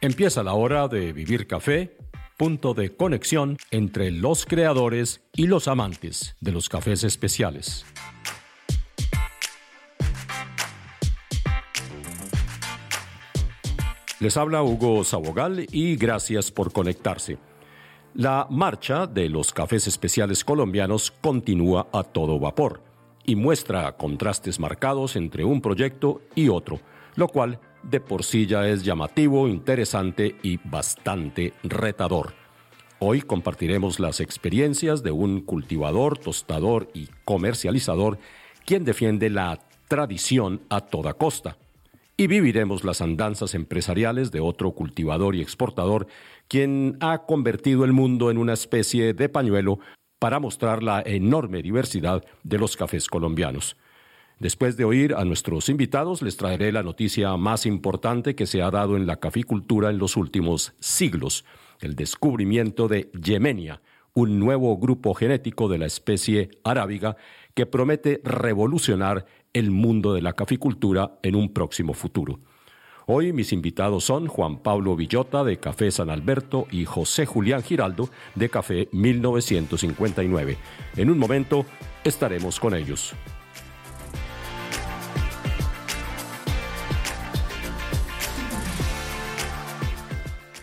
Empieza la hora de Vivir Café, punto de conexión entre los creadores y los amantes de los cafés especiales. Les habla Hugo Sabogal y gracias por conectarse. La marcha de los cafés especiales colombianos continúa a todo vapor y muestra contrastes marcados entre un proyecto y otro, lo cual de por sí ya es llamativo, interesante y bastante retador. Hoy compartiremos las experiencias de un cultivador, tostador y comercializador quien defiende la tradición a toda costa. Y viviremos las andanzas empresariales de otro cultivador y exportador quien ha convertido el mundo en una especie de pañuelo para mostrar la enorme diversidad de los cafés colombianos. Después de oír a nuestros invitados, les traeré la noticia más importante que se ha dado en la caficultura en los últimos siglos, el descubrimiento de Yemenia, un nuevo grupo genético de la especie arábiga que promete revolucionar el mundo de la caficultura en un próximo futuro. Hoy mis invitados son Juan Pablo Villota de Café San Alberto y José Julián Giraldo de Café 1959. En un momento estaremos con ellos.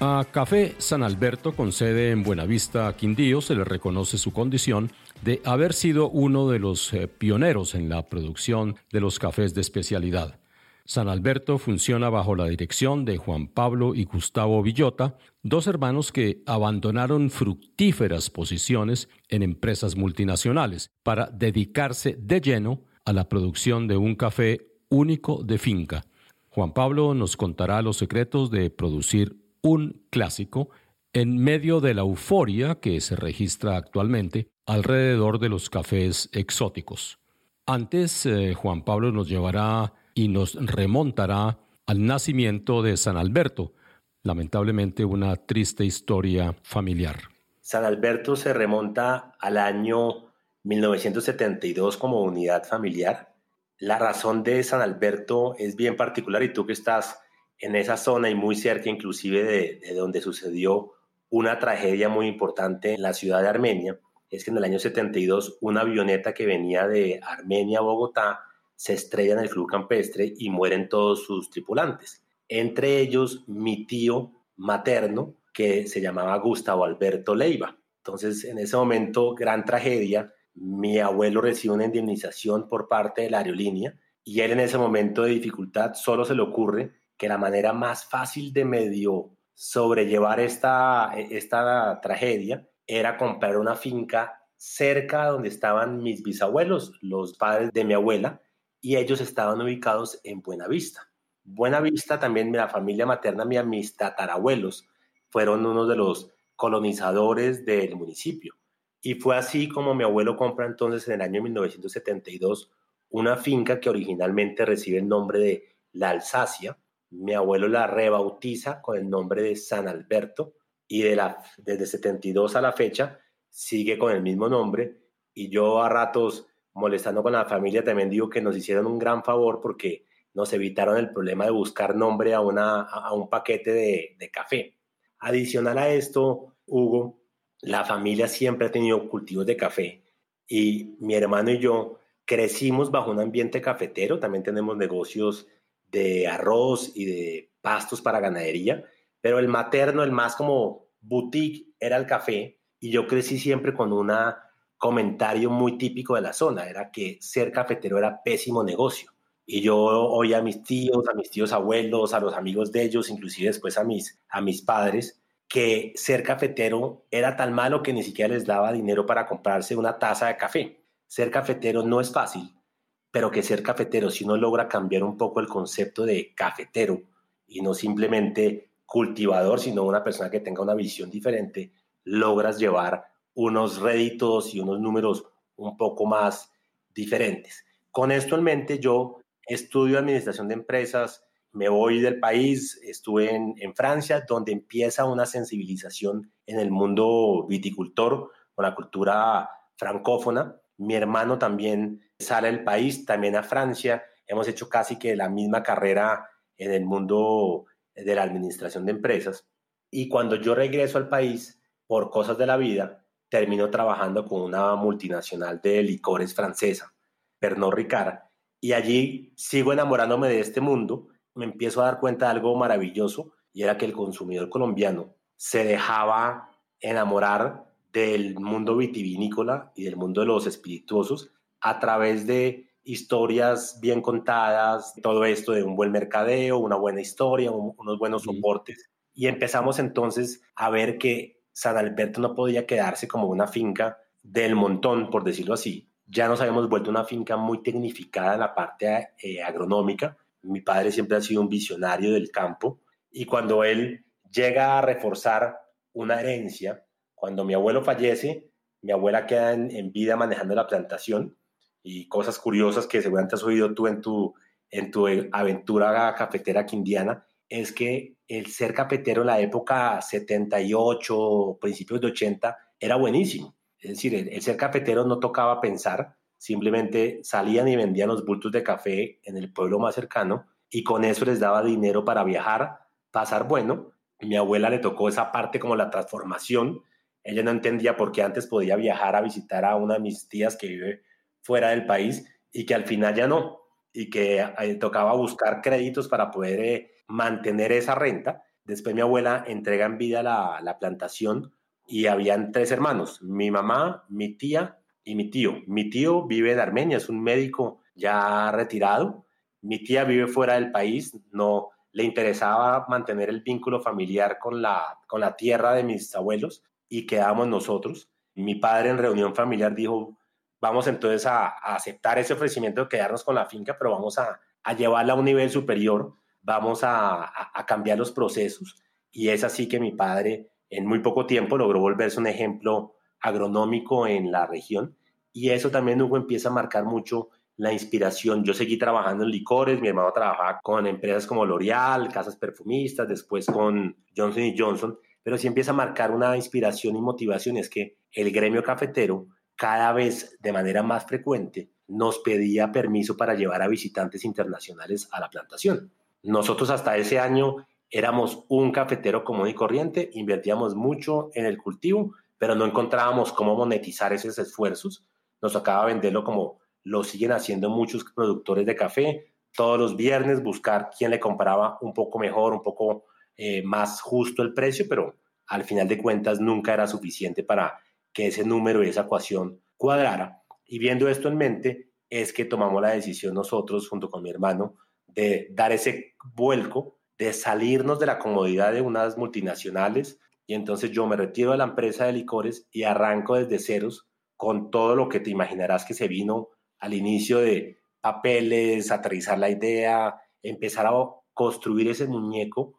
A Café San Alberto, con sede en Buenavista, Quindío, se le reconoce su condición de haber sido uno de los eh, pioneros en la producción de los cafés de especialidad. San Alberto funciona bajo la dirección de Juan Pablo y Gustavo Villota, dos hermanos que abandonaron fructíferas posiciones en empresas multinacionales para dedicarse de lleno a la producción de un café único de finca. Juan Pablo nos contará los secretos de producir un clásico en medio de la euforia que se registra actualmente alrededor de los cafés exóticos. Antes, eh, Juan Pablo nos llevará y nos remontará al nacimiento de San Alberto, lamentablemente una triste historia familiar. San Alberto se remonta al año 1972 como unidad familiar. La razón de San Alberto es bien particular y tú que estás en esa zona y muy cerca inclusive de, donde sucedió una tragedia muy importante en la ciudad de Armenia, es que en el año 72 una avioneta que venía de Armenia a Bogotá se estrella en el club campestre y mueren todos sus tripulantes. Entre ellos mi tío materno, que se llamaba Gustavo Alberto Leiva. Entonces, en ese momento, gran tragedia, mi abuelo recibe una indemnización por parte de la aerolínea y él en ese momento de dificultad solo se le ocurre que la manera más fácil de medio sobrellevar esta, esta tragedia era comprar una finca cerca donde estaban mis bisabuelos, los padres de mi abuela, y ellos estaban ubicados en Buenavista. Buenavista también la familia materna mía, mis tatarabuelos, fueron uno de los colonizadores del municipio. Y fue así como mi abuelo compra entonces en el año 1972 una finca que originalmente recibe el nombre de La Alsacia, mi abuelo la rebautiza con el nombre de San Alberto y de la, desde 72 a la fecha sigue con el mismo nombre y yo a ratos molestando con la familia también digo que nos hicieron un gran favor porque nos evitaron el problema de buscar nombre a, una, a un paquete de, de café. Adicional a esto, Hugo, la familia siempre ha tenido cultivos de café y mi hermano y yo crecimos bajo un ambiente cafetero, también tenemos negocios de arroz y de pastos para ganadería, pero el materno, el más como boutique, era el café y yo crecí siempre con un comentario muy típico de la zona, era que ser cafetero era pésimo negocio. Y yo oía a mis tíos, a mis tíos abuelos, a los amigos de ellos, inclusive después a mis, a mis padres, que ser cafetero era tan malo que ni siquiera les daba dinero para comprarse una taza de café. Ser cafetero no es fácil, pero que ser cafetero, si uno logra cambiar un poco el concepto de cafetero y no simplemente cultivador, sino una persona que tenga una visión diferente, logras llevar unos réditos y unos números un poco más diferentes. Con esto en mente, yo estudio administración de empresas, me voy del país, estuve en, en Francia, donde empieza una sensibilización en el mundo viticultor con la cultura francófona. Mi hermano también sale del país, también a Francia. Hemos hecho casi que la misma carrera en el mundo de la administración de empresas. Y cuando yo regreso al país, por cosas de la vida, termino trabajando con una multinacional de licores francesa, Pernod Ricard, y allí sigo enamorándome de este mundo, me empiezo a dar cuenta de algo maravilloso, y era que el consumidor colombiano se dejaba enamorar del mundo vitivinícola y del mundo de los espirituosos a través de historias bien contadas, todo esto de un buen mercadeo, una buena historia, unos buenos soportes. Y empezamos entonces a ver que San Alberto no podía quedarse como una finca del montón, por decirlo así. Ya nos habíamos vuelto una finca muy tecnificada en la parte eh, agronómica. Mi padre siempre ha sido un visionario del campo y cuando él llega a reforzar una herencia, cuando mi abuelo fallece, mi abuela queda en vida manejando la plantación y cosas curiosas que seguramente has oído tú en tu, en tu aventura cafetera quindiana, es que el ser cafetero en la época 78, principios de 80, era buenísimo. Es decir, el, ser cafetero no tocaba pensar, simplemente salían y vendían los bultos de café en el pueblo más cercano y con eso les daba dinero para viajar, pasar bueno. Mi abuela le tocó esa parte como la transformación. Ella no entendía por qué antes podía viajar a visitar a una de mis tías que vive fuera del país y que al final ya no, y que eh, tocaba buscar créditos para poder eh, mantener esa renta. Después mi abuela entrega en vida la, la plantación y habían tres hermanos, mi mamá, mi tía y mi tío. Mi tío vive en Armenia, es un médico ya retirado. Mi tía vive fuera del país, no le interesaba mantener el vínculo familiar con la, con la tierra de mis abuelos y quedamos nosotros. Mi padre en reunión familiar dijo, vamos entonces a, aceptar ese ofrecimiento de quedarnos con la finca, pero vamos a, llevarla a un nivel superior, vamos a, cambiar los procesos. Y es así que mi padre en muy poco tiempo logró volverse un ejemplo agronómico en la región. Y eso también, Hugo, empieza a marcar mucho la inspiración. Yo seguí trabajando en licores, mi hermano trabajaba con empresas como L'Oreal, casas perfumistas, después con Johnson Johnson, pero sí empieza a marcar una inspiración y motivación, es que el gremio cafetero cada vez de manera más frecuente nos pedía permiso para llevar a visitantes internacionales a la plantación. Nosotros hasta ese año éramos un cafetero común y corriente, invertíamos mucho en el cultivo, pero no encontrábamos cómo monetizar esos esfuerzos. Nos tocaba venderlo como lo siguen haciendo muchos productores de café, todos los viernes buscar quién le compraba un poco mejor, un poco eh, más justo el precio, pero al final de cuentas nunca era suficiente para que ese número y esa ecuación cuadrara. Y viendo esto en mente, es que tomamos la decisión nosotros, junto con mi hermano, de dar ese vuelco, de salirnos de la comodidad de unas multinacionales. Y entonces yo me retiro de la empresa de licores y arranco desde ceros con todo lo que te imaginarás que se vino al inicio de papeles, aterrizar la idea, empezar a construir ese muñeco.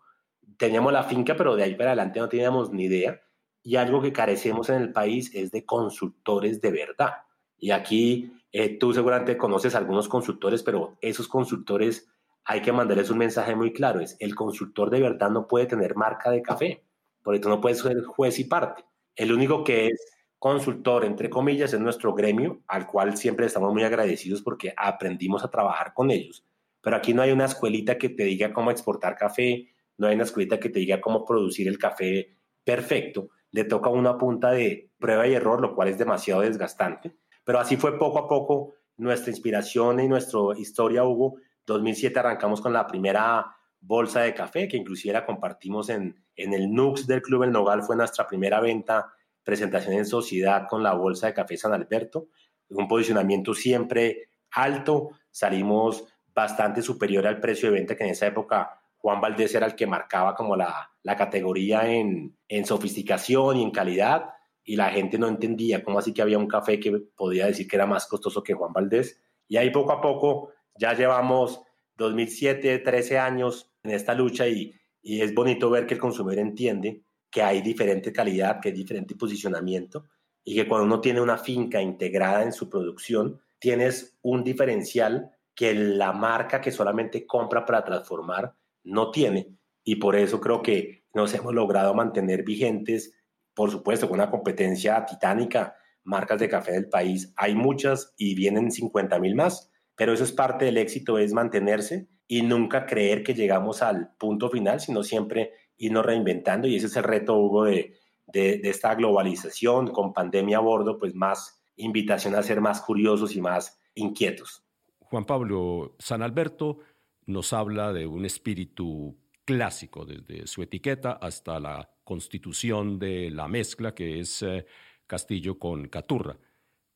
Teníamos la finca, pero de ahí para adelante no teníamos ni idea y algo que carecemos en el país es de consultores de verdad. Y aquí eh, tú seguramente conoces algunos consultores, pero esos consultores hay que mandarles un mensaje muy claro, es el consultor de verdad no puede tener marca de café, porque tú no puedes ser juez y parte. El único que es consultor, entre comillas, es nuestro gremio, al cual siempre estamos muy agradecidos porque aprendimos a trabajar con ellos. Pero aquí no hay una escuelita que te diga cómo exportar café, no hay una escuelita que te diga cómo producir el café perfecto, le toca una punta de prueba y error, lo cual es demasiado desgastante. Pero así fue poco a poco nuestra inspiración y nuestra historia, Hugo. 2007 arrancamos con la primera bolsa de café, que inclusive la compartimos en, en el Nux del Club El Nogal, fue nuestra primera venta, presentación en sociedad con la bolsa de café San Alberto, un posicionamiento siempre alto, salimos bastante superior al precio de venta que en esa época Juan Valdés era el que marcaba como la, categoría en, sofisticación y en calidad, y la gente no entendía cómo así que había un café que podía decir que era más costoso que Juan Valdés. Y ahí poco a poco ya llevamos 2007, 13 años en esta lucha y, y es bonito ver que el consumidor entiende que hay diferente calidad, que hay diferente posicionamiento y que cuando uno tiene una finca integrada en su producción, tienes un diferencial que la marca que solamente compra para transformar no tiene. Y por eso creo que nos hemos logrado mantener vigentes, por supuesto, con una competencia titánica, marcas de café del país. Hay muchas y vienen 50 mil más, pero eso es parte del éxito, es mantenerse y nunca creer que llegamos al punto final, sino siempre irnos reinventando y ese es el reto, Hugo, de, de, esta globalización con pandemia a bordo, pues más invitación a ser más curiosos y más inquietos. Juan Pablo, San Alberto nos habla de un espíritu clásico, desde su etiqueta hasta la constitución de la mezcla, que es eh, Castillo con Caturra.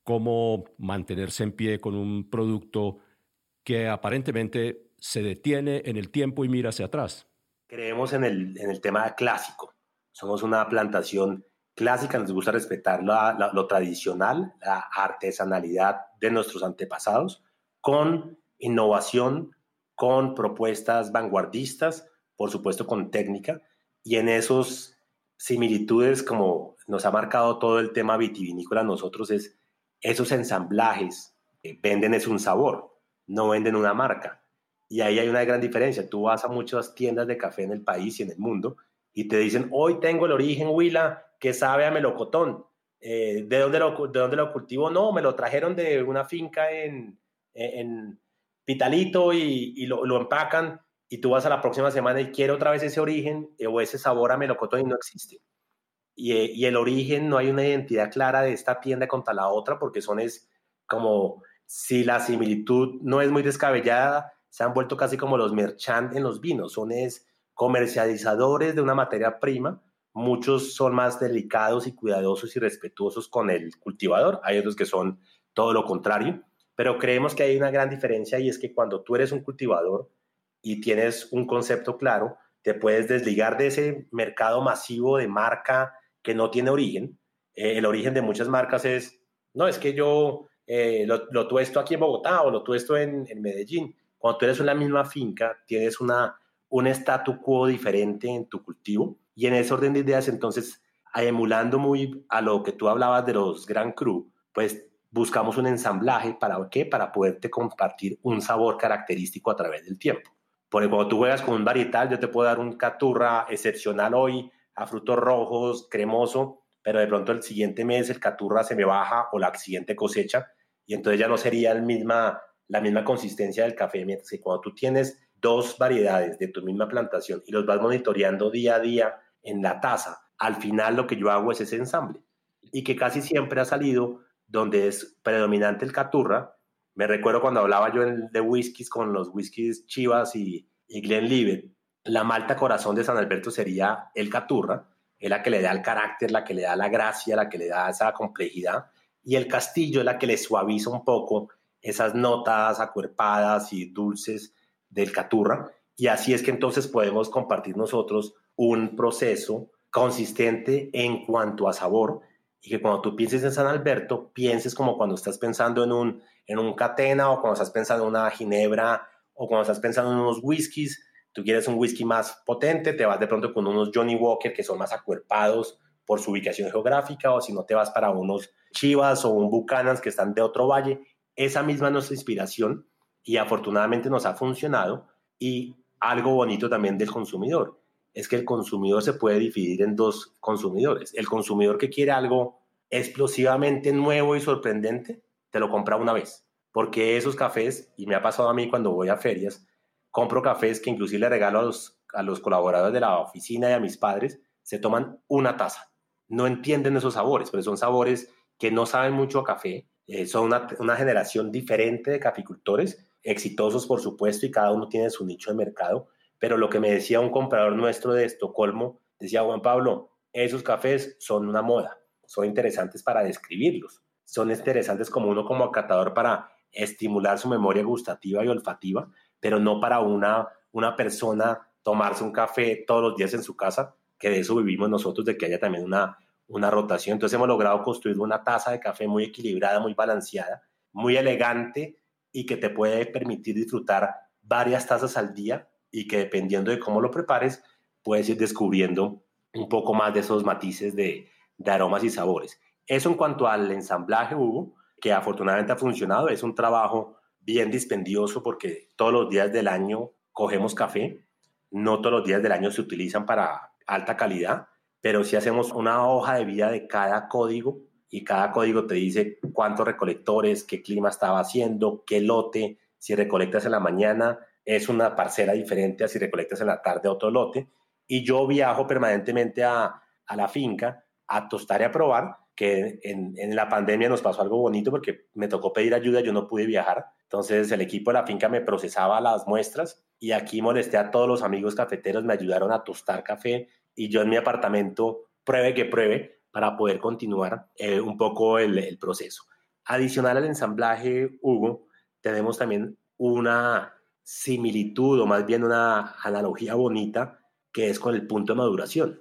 ¿Cómo mantenerse en pie con un producto que aparentemente se detiene en el tiempo y mira hacia atrás? Creemos en el, en el tema clásico. Somos una plantación clásica, nos gusta respetar lo tradicional, la artesanalidad de nuestros antepasados, con innovación, con propuestas vanguardistas, por supuesto con técnica, y en esos similitudes, como nos ha marcado todo el tema vitivinícola, nosotros es esos ensamblajes venden es un sabor, no venden una marca. Y ahí hay una gran diferencia. Tú vas a muchas tiendas de café en el país y en el mundo y te dicen, hoy tengo el origen Huila que sabe a melocotón. Eh, ¿de, dónde lo, ¿De dónde lo cultivo? No, me lo trajeron de una finca en, en Pitalito y, lo, lo, empacan y tú vas a la próxima semana y quiero otra vez ese origen eh, o ese sabor a melocotón y no existe. Y, eh, y, el origen no hay una identidad clara de esta tienda contra la otra porque son es como si la similitud no es muy descabellada, se han vuelto casi como los merchant en los vinos, son es comercializadores de una materia prima, muchos son más delicados y cuidadosos y respetuosos con el cultivador, hay otros que son todo lo contrario, pero creemos que hay una gran diferencia y es que cuando tú eres un cultivador y tienes un concepto claro, te puedes desligar de ese mercado masivo de marca que no tiene origen. Eh, el origen de muchas marcas es, no, es que yo eh, lo, lo, tuesto aquí en Bogotá o lo tuesto en, en Medellín. Cuando tú eres en la misma finca, tienes una, un statu quo diferente en tu cultivo y en ese orden de ideas, entonces, emulando muy a lo que tú hablabas de los Gran Cru, pues buscamos un ensamblaje para qué? Para poderte compartir un sabor característico a través del tiempo. Porque cuando tú juegas con un varietal, yo te puedo dar un caturra excepcional hoy, a frutos rojos, cremoso, pero de pronto el siguiente mes el caturra se me baja o la siguiente cosecha y entonces ya no sería el misma, la misma consistencia del café, mientras que cuando tú tienes dos variedades de tu misma plantación y los vas monitoreando día a día en la taza, al final lo que yo hago es ese ensamble y que casi siempre ha salido donde es predominante el caturra. Me recuerdo cuando hablaba yo de whiskies con los whiskies Chivas y, y Glenlivet, la malta corazón de San Alberto sería el caturra, es la que le da el carácter, la que le da la gracia, la que le da esa complejidad y el castillo es la que le suaviza un poco esas notas acuerpadas y dulces del caturra. Y así es que entonces podemos compartir nosotros un proceso consistente en cuanto a sabor y que cuando tú pienses en San Alberto, pienses como cuando estás pensando en un, en un catena o cuando estás pensando en una ginebra o cuando estás pensando en unos whiskies, tú quieres un whisky más potente, te vas de pronto con unos Johnny Walker que son más acuerpados por su ubicación geográfica o si no te vas para unos Chivas o un Buchanan que están de otro valle. Esa misma es nuestra inspiración y afortunadamente nos ha funcionado. Y algo bonito también del consumidor es que el consumidor se puede dividir en dos consumidores. El consumidor que quiere algo explosivamente nuevo y sorprendente, te lo compra una vez. Porque esos cafés, y me ha pasado a mí cuando voy a ferias, compro cafés que inclusive le regalo a los, a los colaboradores de la oficina y a mis padres, se toman una taza. No entienden esos sabores, pero son sabores que no saben mucho a café, eh, son una, generación diferente de caficultores, exitosos por supuesto, y cada uno tiene su nicho de mercado, pero lo que me decía un comprador nuestro de Estocolmo, decía Juan Pablo, esos cafés son una moda, son interesantes para describirlos, son interesantes como uno como acatador para estimular su memoria gustativa y olfativa, pero no para una, una persona tomarse un café todos los días en su casa, que de eso vivimos nosotros, de que haya también una, una rotación. Entonces hemos logrado construir una taza de café muy equilibrada, muy balanceada, muy elegante y que te puede permitir disfrutar varias tazas al día y que dependiendo de cómo lo prepares, puedes ir descubriendo un poco más de esos matices de, aromas y sabores. Eso en cuanto al ensamblaje, Hugo, que afortunadamente ha funcionado, es un trabajo bien dispendioso porque todos los días del año cogemos café, no todos los días del año se utilizan para alta calidad, pero si hacemos una hoja de vida de cada código y cada código te dice cuántos recolectores, qué clima estaba haciendo, qué lote, si recolectas en la mañana, es una parcela diferente a si recolectas en la tarde otro lote. Y yo viajo permanentemente a, a la finca a tostar y a probar, que en, en, la pandemia nos pasó algo bonito porque me tocó pedir ayuda, yo no pude viajar. Entonces el equipo de la finca me procesaba las muestras y aquí molesté a todos los amigos cafeteros, me ayudaron a tostar café y yo en mi apartamento pruebe que pruebe para poder continuar eh, un poco el, el proceso. Adicional al ensamblaje, Hugo, tenemos también una similitud o más bien una analogía bonita que es con el punto de maduración.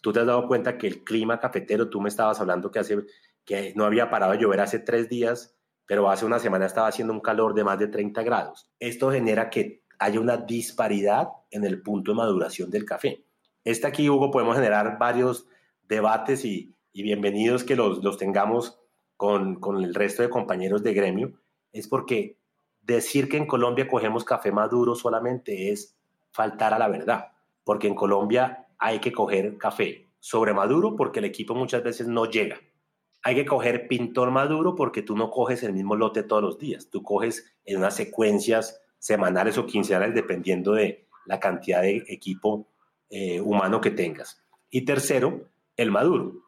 Tú te has dado cuenta que el clima cafetero, tú me estabas hablando que, hace, que no había parado de llover hace tres días, pero hace una semana estaba haciendo un calor de más de 30 grados. Esto genera que haya una disparidad en el punto de maduración del café. Este aquí, Hugo, podemos generar varios debates y, bienvenidos que los, los tengamos con, con el resto de compañeros de gremio, es porque decir que en Colombia cogemos café maduro solamente es faltar a la verdad, porque en Colombia hay que coger café sobre maduro porque el equipo muchas veces no llega. Hay que coger pintor maduro porque tú no coges el mismo lote todos los días, tú coges en unas secuencias semanales o quincenales dependiendo de la cantidad de equipo eh, humano que tengas. Y tercero, el maduro.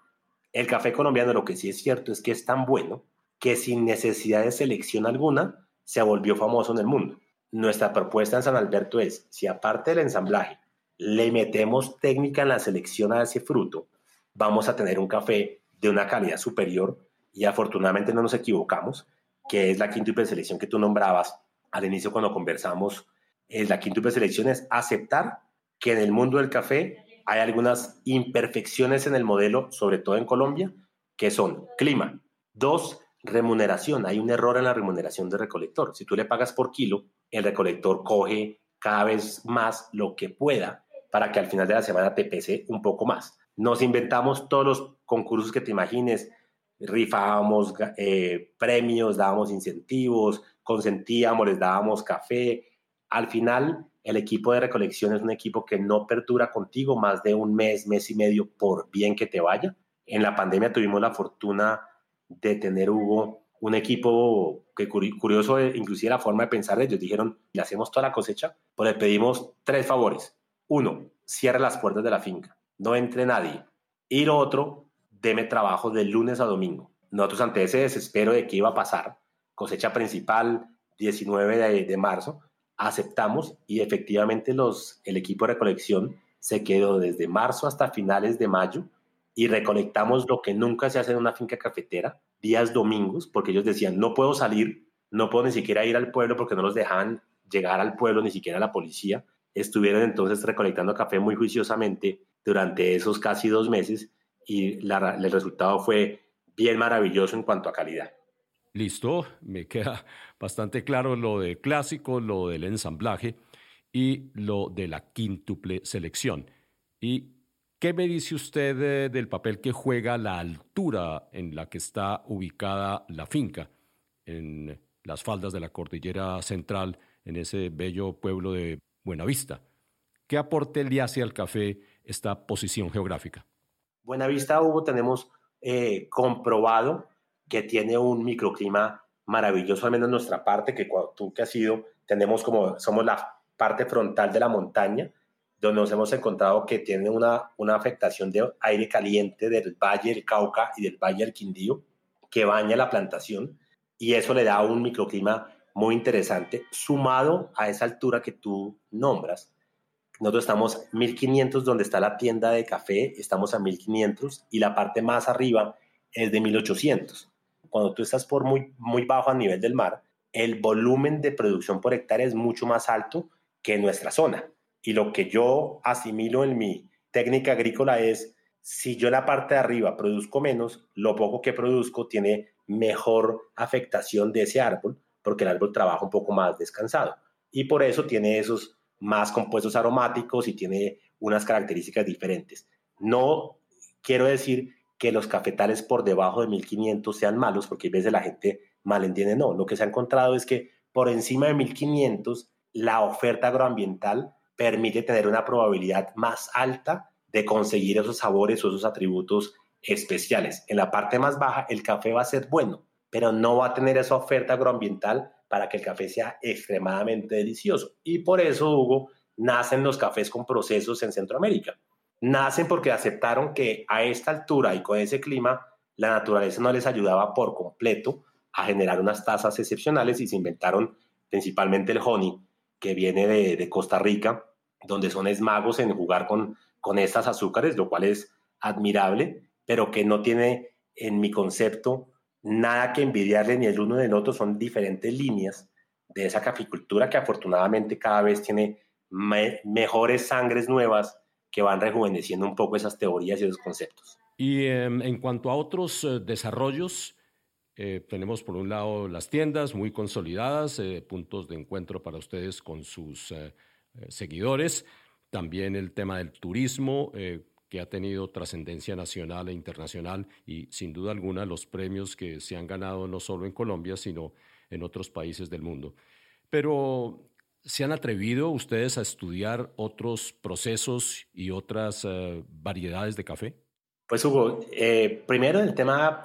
El café colombiano lo que sí es cierto es que es tan bueno que sin necesidad de selección alguna se volvió famoso en el mundo. Nuestra propuesta en San Alberto es, si aparte del ensamblaje le metemos técnica en la selección a ese fruto, vamos a tener un café de una calidad superior y afortunadamente no nos equivocamos, que es la quíntuple selección que tú nombrabas al inicio cuando conversamos. Es la quíntuple selección es aceptar que en el mundo del café hay algunas imperfecciones en el modelo, sobre todo en Colombia, que son clima. Dos, remuneración. Hay un error en la remuneración del recolector. Si tú le pagas por kilo, el recolector coge cada vez más lo que pueda para que al final de la semana te pese un poco más. Nos inventamos todos los concursos que te imagines, rifábamos eh, premios, dábamos incentivos, consentíamos, les dábamos café. Al final, el equipo de recolección es un equipo que no perdura contigo más de un mes, mes y medio, por bien que te vaya. En la pandemia tuvimos la fortuna de tener, Hugo, un equipo que curioso, inclusive la forma de pensar de ellos, dijeron, le hacemos toda la cosecha, pues le pedimos tres favores. Uno, cierre las puertas de la finca, no entre nadie. Y lo otro, deme trabajo de lunes a domingo. Nosotros ante ese desespero de qué iba a pasar, cosecha principal 19 de, de marzo, aceptamos y efectivamente los, el equipo de recolección se quedó desde marzo hasta finales de mayo y recolectamos lo que nunca se hace en una finca cafetera, días domingos, porque ellos decían, no puedo salir, no puedo ni siquiera ir al pueblo porque no los dejaban llegar al pueblo, ni siquiera la policía estuvieron entonces recolectando café muy juiciosamente durante esos casi dos meses y el resultado fue bien maravilloso en cuanto a calidad. Listo, me queda bastante claro lo del clásico, lo del ensamblaje y lo de la quíntuple selección. ¿Y qué me dice usted del papel que juega la altura en la que está ubicada la finca, en las faldas de la cordillera central, en ese bello pueblo de Buenavista. ¿Qué aporte le hace al café esta posición geográfica? Buenavista, Hugo, tenemos eh, comprobado que tiene un microclima maravilloso, al menos en nuestra parte, que tú que has ido, tenemos como, somos la parte frontal de la montaña, donde nos hemos encontrado que tiene una, una afectación de aire caliente del Valle del Cauca y del Valle del Quindío, que baña la plantación, y eso le da un microclima muy interesante, sumado a esa altura que tú nombras. Nosotros estamos 1500 donde está la tienda de café, estamos a 1500 y la parte más arriba es de 1800. Cuando tú estás por muy, muy bajo a nivel del mar, el volumen de producción por hectárea es mucho más alto que en nuestra zona. Y lo que yo asimilo en mi técnica agrícola es, si yo en la parte de arriba produzco menos, lo poco que produzco tiene mejor afectación de ese árbol porque el árbol trabaja un poco más descansado y por eso tiene esos más compuestos aromáticos y tiene unas características diferentes. No quiero decir que los cafetales por debajo de 1500 sean malos, porque a veces la gente malentiende, no, lo que se ha encontrado es que por encima de 1500 la oferta agroambiental permite tener una probabilidad más alta de conseguir esos sabores o esos atributos especiales. En la parte más baja el café va a ser bueno, pero no va a tener esa oferta agroambiental para que el café sea extremadamente delicioso. Y por eso, Hugo, nacen los cafés con procesos en Centroamérica. Nacen porque aceptaron que a esta altura y con ese clima, la naturaleza no les ayudaba por completo a generar unas tasas excepcionales y se inventaron principalmente el honey, que viene de, Costa Rica, donde son esmagos en jugar con, con estas azúcares, lo cual es admirable, pero que no tiene en mi concepto nada que envidiarle ni el uno del otro, son diferentes líneas de esa caficultura que afortunadamente cada vez tiene mejores sangres nuevas que van rejuveneciendo un poco esas teorías y esos conceptos. Y em, en cuanto a otros eh, desarrollos, eh, tenemos por un lado las tiendas muy consolidadas, eh, puntos de encuentro para ustedes con sus seguidores, también el tema del turismo, que ha tenido trascendencia nacional e internacional y sin duda alguna los premios que se han ganado no solo en Colombia, sino en otros países del mundo. Pero, ¿se han atrevido ustedes a estudiar otros procesos y otras eh, variedades de café? Pues Hugo, eh, primero el tema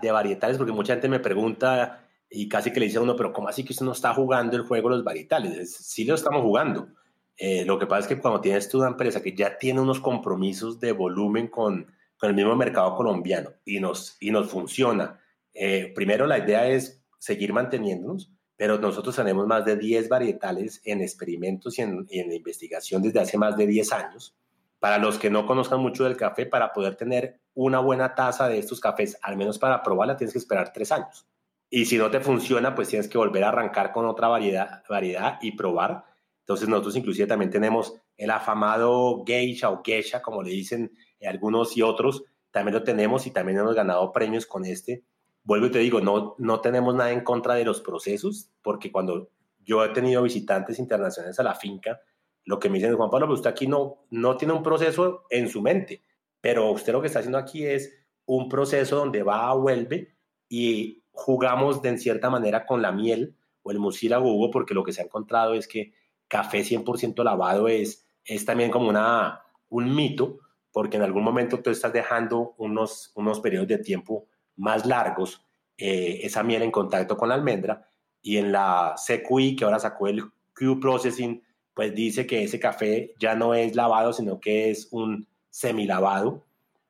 de varietales, porque mucha gente me pregunta y casi que le dice a uno, pero ¿cómo así que usted no está jugando el juego de los varietales? Sí lo estamos jugando eh, lo que pasa es que cuando tienes tú una empresa que ya tiene unos compromisos de volumen con, con el mismo mercado colombiano y nos, y nos funciona, eh, primero la idea es seguir manteniéndonos, pero nosotros tenemos más de 10 varietales en experimentos y en, y en investigación desde hace más de 10 años. Para los que no conozcan mucho del café, para poder tener una buena taza de estos cafés, al menos para probarla, tienes que esperar tres años. Y si no te funciona, pues tienes que volver a arrancar con otra variedad, variedad y probar entonces nosotros inclusive también tenemos el afamado geisha o geisha, como le dicen algunos y otros, también lo tenemos y también hemos ganado premios con este. Vuelvo y te digo, no, no tenemos nada en contra de los procesos, porque cuando yo he tenido visitantes internacionales a la finca, lo que me dicen, Juan Pablo, usted aquí no, no tiene un proceso en su mente, pero usted lo que está haciendo aquí es un proceso donde va, vuelve y jugamos de en cierta manera con la miel o el mucílago porque lo que se ha encontrado es que café 100% lavado es, es también como una, un mito, porque en algún momento tú estás dejando unos, unos periodos de tiempo más largos eh, esa miel en contacto con la almendra y en la CQI, que ahora sacó el Q Processing, pues dice que ese café ya no es lavado, sino que es un semilavado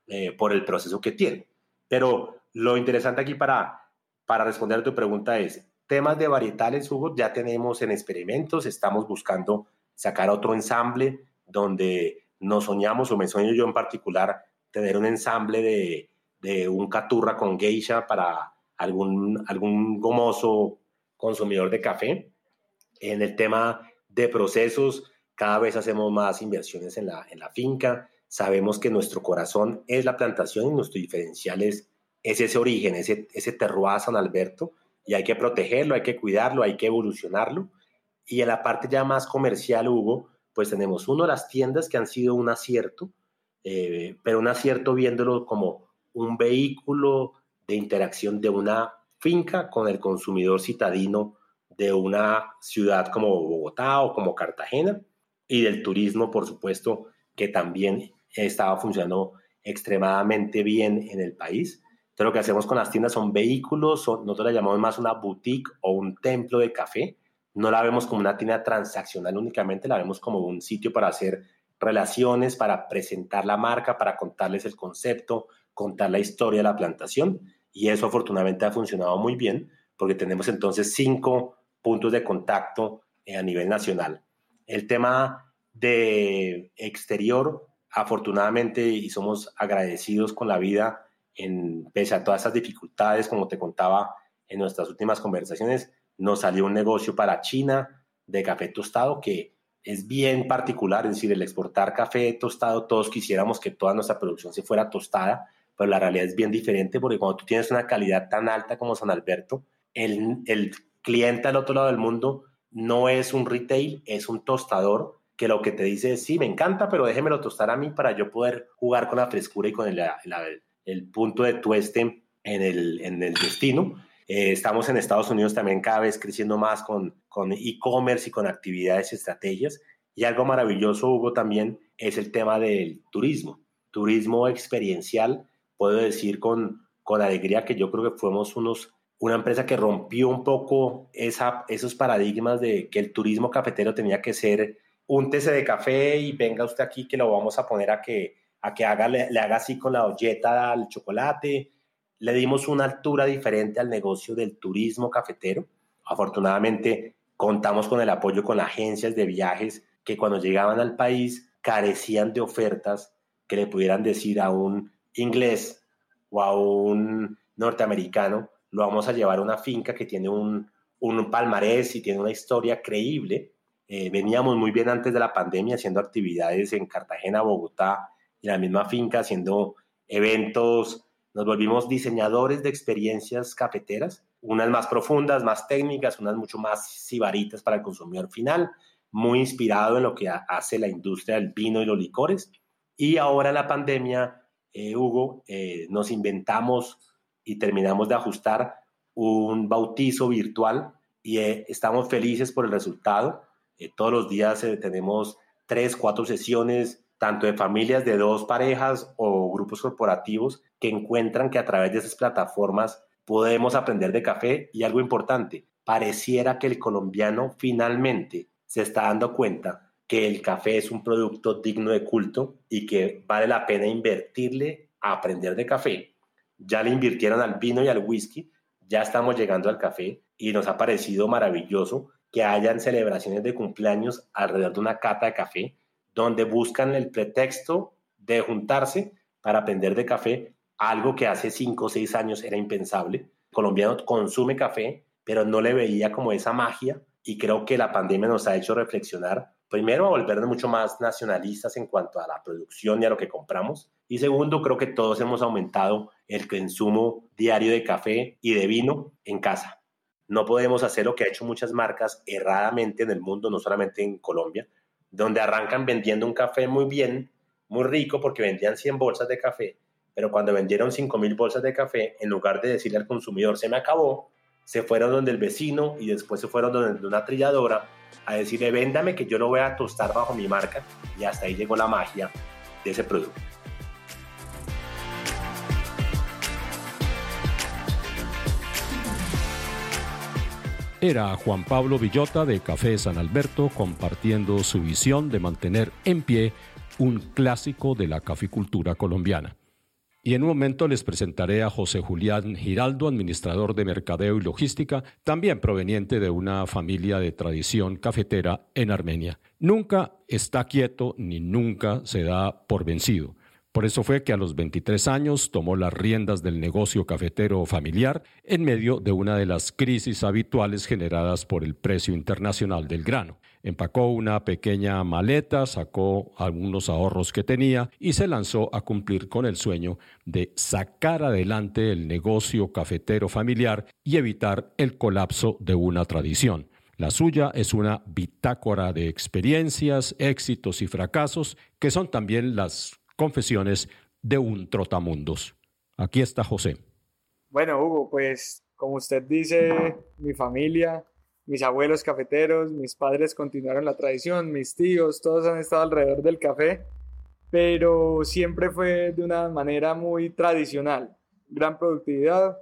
eh, por el proceso que tiene. Pero lo interesante aquí para, para responder a tu pregunta es, Temas de varietales, Hugo, ya tenemos en experimentos, estamos buscando sacar otro ensamble donde nos soñamos, o me sueño yo en particular, tener un ensamble de, de un caturra con geisha para algún, algún gomoso consumidor de café. En el tema de procesos, cada vez hacemos más inversiones en la, en la finca. Sabemos que nuestro corazón es la plantación y nuestro diferencial es, es ese origen, ese, ese terroir San Alberto y hay que protegerlo, hay que cuidarlo, hay que evolucionarlo. Y en la parte ya más comercial, Hugo, pues tenemos uno, las tiendas que han sido un acierto, eh, pero un acierto viéndolo como un vehículo de interacción de una finca con el consumidor citadino de una ciudad como Bogotá o como Cartagena y del turismo, por supuesto, que también estaba funcionando extremadamente bien en el país. Entonces, lo que hacemos con las tiendas son vehículos, nosotros la llamamos más una boutique o un templo de café. No la vemos como una tienda transaccional únicamente, la vemos como un sitio para hacer relaciones, para presentar la marca, para contarles el concepto, contar la historia de la plantación. Y eso afortunadamente ha funcionado muy bien porque tenemos entonces cinco puntos de contacto eh, a nivel nacional. El tema de exterior, afortunadamente, y somos agradecidos con la vida, en, pese a todas esas dificultades, como te contaba en nuestras últimas conversaciones, nos salió un negocio para China de café tostado que es bien particular, es decir, el exportar café tostado, todos quisiéramos que toda nuestra producción se fuera tostada, pero la realidad es bien diferente porque cuando tú tienes una calidad tan alta como San Alberto, el, el cliente al otro lado del mundo no es un retail, es un tostador que lo que te dice es, sí, me encanta, pero déjemelo tostar a mí para yo poder jugar con la frescura y con el, el, el punto de tueste en el, en el destino. Eh, estamos en Estados Unidos también cada vez creciendo más con e-commerce y con actividades y estrategias. Y algo maravilloso, Hugo, también es el tema del turismo. Turismo experiencial, puedo decir con, con alegría que yo creo que fuimos unos una empresa que rompió un poco esa, esos paradigmas de que el turismo cafetero tenía que ser un té de café y venga usted aquí que lo vamos a poner a que, a que haga, le, haga así con la olleta al chocolate. Le dimos una altura diferente al negocio del turismo cafetero. Afortunadamente contamos con el apoyo con agencias de viajes que cuando llegaban al país carecían de ofertas que le pudieran decir a un inglés o a un norteamericano, lo vamos a llevar a una finca que tiene un, un palmarés y tiene una historia creíble. Eh, veníamos muy bien antes de la pandemia haciendo actividades en Cartagena, Bogotá y la misma finca, haciendo eventos. Nos volvimos diseñadores de experiencias cafeteras, unas más profundas, más técnicas, unas mucho más sibaritas para el consumidor final, muy inspirado en lo que hace la industria del vino y los licores. Y ahora la pandemia, eh, Hugo, eh, nos inventamos y terminamos de ajustar un bautizo virtual y eh, estamos felices por el resultado. Eh, todos los días eh, tenemos tres, cuatro sesiones, tanto de familias de dos parejas o grupos corporativos que encuentran que a través de esas plataformas podemos aprender de café. Y algo importante, pareciera que el colombiano finalmente se está dando cuenta que el café es un producto digno de culto y que vale la pena invertirle a aprender de café. Ya le invirtieron al vino y al whisky, ya estamos llegando al café y nos ha parecido maravilloso que hayan celebraciones de cumpleaños alrededor de una cata de café, donde buscan el pretexto de juntarse para aprender de café, algo que hace cinco o seis años era impensable. El colombiano consume café, pero no le veía como esa magia y creo que la pandemia nos ha hecho reflexionar primero, a volvernos mucho más nacionalistas en cuanto a la producción y a lo que compramos. Y segundo, creo que todos hemos aumentado el consumo diario de café y de vino en casa. No podemos hacer lo que ha hecho muchas marcas erradamente en el mundo, no solamente en Colombia, donde arrancan vendiendo un café muy bien, muy rico, porque vendían 100 bolsas de café, pero cuando vendieron 5.000 bolsas de café, en lugar de decirle al consumidor, se me acabó, se fueron donde el vecino y después se fueron donde una trilladora a decirle, véndame que yo lo voy a tostar bajo mi marca y hasta ahí llegó la magia de ese producto. Era Juan Pablo Villota de Café San Alberto compartiendo su visión de mantener en pie un clásico de la caficultura colombiana. Y en un momento les presentaré a José Julián Giraldo, administrador de mercadeo y logística, también proveniente de una familia de tradición cafetera en Armenia. Nunca está quieto ni nunca se da por vencido. Por eso fue que a los 23 años tomó las riendas del negocio cafetero familiar en medio de una de las crisis habituales generadas por el precio internacional del grano. Empacó una pequeña maleta, sacó algunos ahorros que tenía y se lanzó a cumplir con el sueño de sacar adelante el negocio cafetero familiar y evitar el colapso de una tradición. La suya es una bitácora de experiencias, éxitos y fracasos que son también las confesiones de un trotamundos. Aquí está José. Bueno, Hugo, pues como usted dice, mi familia, mis abuelos cafeteros, mis padres continuaron la tradición, mis tíos, todos han estado alrededor del café, pero siempre fue de una manera muy tradicional. Gran productividad,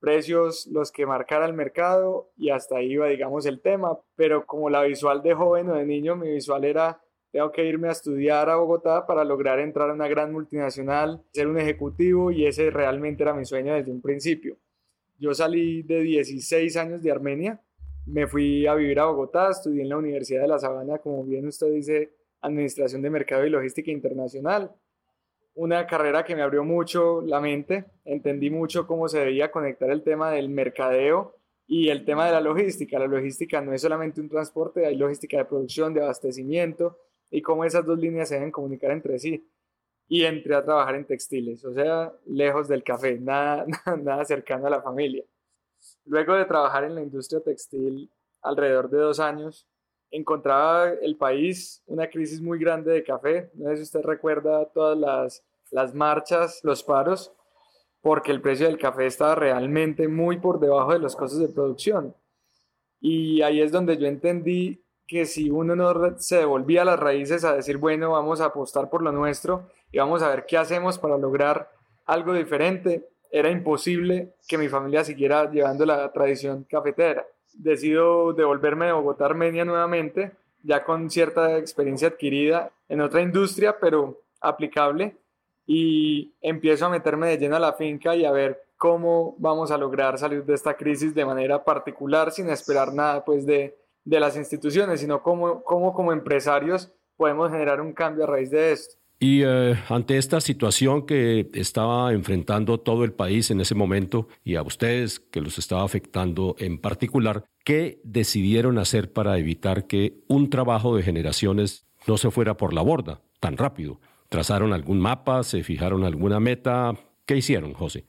precios los que marcara el mercado y hasta ahí iba, digamos, el tema, pero como la visual de joven o de niño, mi visual era tengo que irme a estudiar a Bogotá para lograr entrar a una gran multinacional, ser un ejecutivo y ese realmente era mi sueño desde un principio. Yo salí de 16 años de Armenia, me fui a vivir a Bogotá, estudié en la Universidad de La Sabana, como bien usted dice, Administración de Mercado y Logística Internacional. Una carrera que me abrió mucho la mente, entendí mucho cómo se debía conectar el tema del mercadeo y el tema de la logística. La logística no es solamente un transporte, hay logística de producción, de abastecimiento, y cómo esas dos líneas se deben comunicar entre sí. Y entré a trabajar en textiles, o sea, lejos del café, nada, nada cercano a la familia. Luego de trabajar en la industria textil alrededor de dos años, encontraba el país una crisis muy grande de café. No sé si usted recuerda todas las, las marchas, los paros, porque el precio del café estaba realmente muy por debajo de los costos de producción. Y ahí es donde yo entendí que si uno no se devolvía a las raíces a decir, bueno, vamos a apostar por lo nuestro y vamos a ver qué hacemos para lograr algo diferente, era imposible que mi familia siguiera llevando la tradición cafetera. Decido devolverme de Bogotá, Armenia nuevamente, ya con cierta experiencia adquirida en otra industria, pero aplicable, y empiezo a meterme de lleno a la finca y a ver cómo vamos a lograr salir de esta crisis de manera particular sin esperar nada pues de, de las instituciones, sino cómo, cómo como empresarios podemos generar un cambio a raíz de esto. Y eh, ante esta situación que estaba enfrentando todo el país en ese momento y a ustedes que los estaba afectando en particular, ¿qué decidieron hacer para evitar que un trabajo de generaciones no se fuera por la borda tan rápido? ¿Trazaron algún mapa? ¿Se fijaron alguna meta? ¿Qué hicieron, José?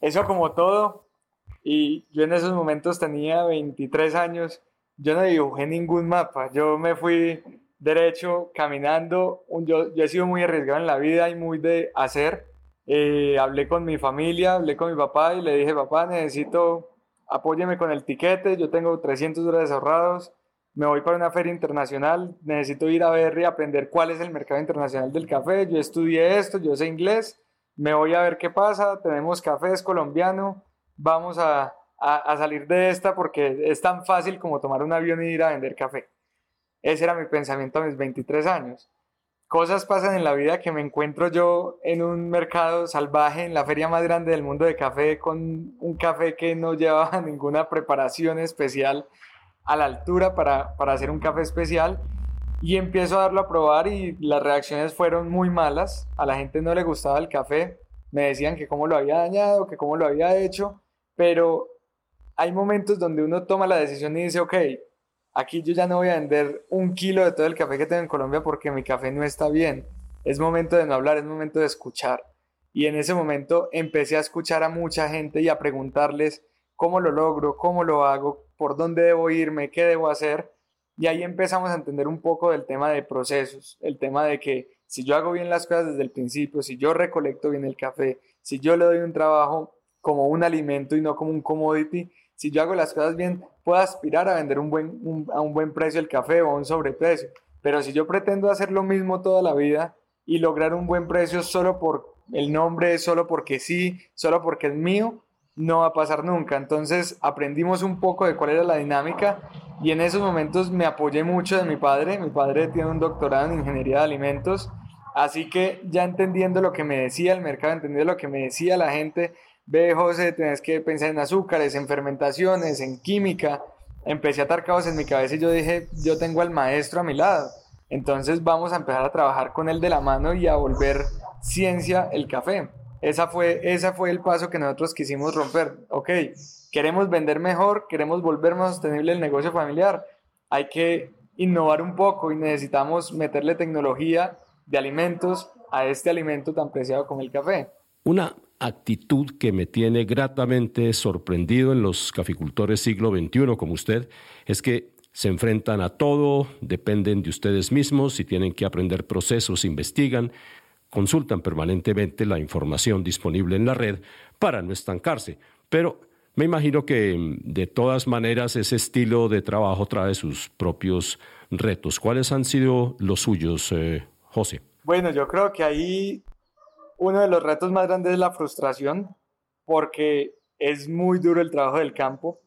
Eso como todo. Y yo en esos momentos tenía 23 años. Yo no dibujé ningún mapa. Yo me fui derecho, caminando. Yo, yo he sido muy arriesgado en la vida y muy de hacer. Eh, hablé con mi familia, hablé con mi papá y le dije, papá, necesito, apóyeme con el tiquete, yo tengo 300 dólares ahorrados, me voy para una feria internacional, necesito ir a ver y aprender cuál es el mercado internacional del café, yo estudié esto, yo sé inglés, me voy a ver qué pasa, tenemos café, es colombiano, vamos a, a, a salir de esta porque es tan fácil como tomar un avión y ir a vender café. Ese era mi pensamiento a mis 23 años. Cosas pasan en la vida que me encuentro yo en un mercado salvaje, en la feria más grande del mundo de café, con un café que no llevaba ninguna preparación especial a la altura para, para hacer un café especial. Y empiezo a darlo a probar y las reacciones fueron muy malas. A la gente no le gustaba el café. Me decían que cómo lo había dañado, que cómo lo había hecho. Pero hay momentos donde uno toma la decisión y dice, ok, aquí yo ya no voy a vender un kilo de todo el café que tengo en Colombia porque mi café no está bien. Es momento de no hablar, es momento de escuchar. Y en ese momento empecé a escuchar a mucha gente y a preguntarles cómo lo logro, cómo lo hago, por dónde debo irme, qué debo hacer. Y ahí empezamos a entender un poco del tema de procesos, el tema de que si yo hago bien las cosas desde el principio, si yo recolecto bien el café, si yo le doy un trabajo como un alimento y no como un commodity, si yo hago las cosas bien, puedo aspirar a vender un buen, a un buen precio el café o a un sobreprecio. Pero si yo pretendo hacer lo mismo toda la vida y lograr un buen precio solo por el nombre, solo porque sí, solo porque es mío, no va a pasar nunca. Entonces aprendimos un poco de cuál era la dinámica y en esos momentos me apoyé mucho de mi padre. Mi padre tiene un doctorado en ingeniería de alimentos, así que ya entendiendo lo que me decía el mercado, entendiendo lo que me decía la gente, ve José, tenés que pensar en azúcares, en fermentaciones, en química. Empecé a atar cabos en mi cabeza y yo dije, yo tengo al maestro a mi lado. Entonces vamos a empezar a trabajar con él de la mano y a volver ciencia el café. Esa fue, ese fue el paso que nosotros quisimos romper. Ok, queremos vender mejor, queremos volver más sostenible el negocio familiar. Hay que innovar un poco y necesitamos meterle tecnología de alimentos a este alimento tan preciado como el café. Una actitud que me tiene gratamente sorprendido en los caficultores siglo XXI como usted es que se enfrentan a todo, dependen de ustedes mismos y tienen que aprender procesos, investigan, consultan permanentemente la información disponible en la red para no estancarse. Pero me imagino que mm, de todas maneras ese estilo de trabajo trae sus propios retos. ¿Cuáles han sido los suyos, eh, José? Bueno, yo creo que ahí uno de los retos más grandes es la frustración, porque es muy duro el trabajo del campo.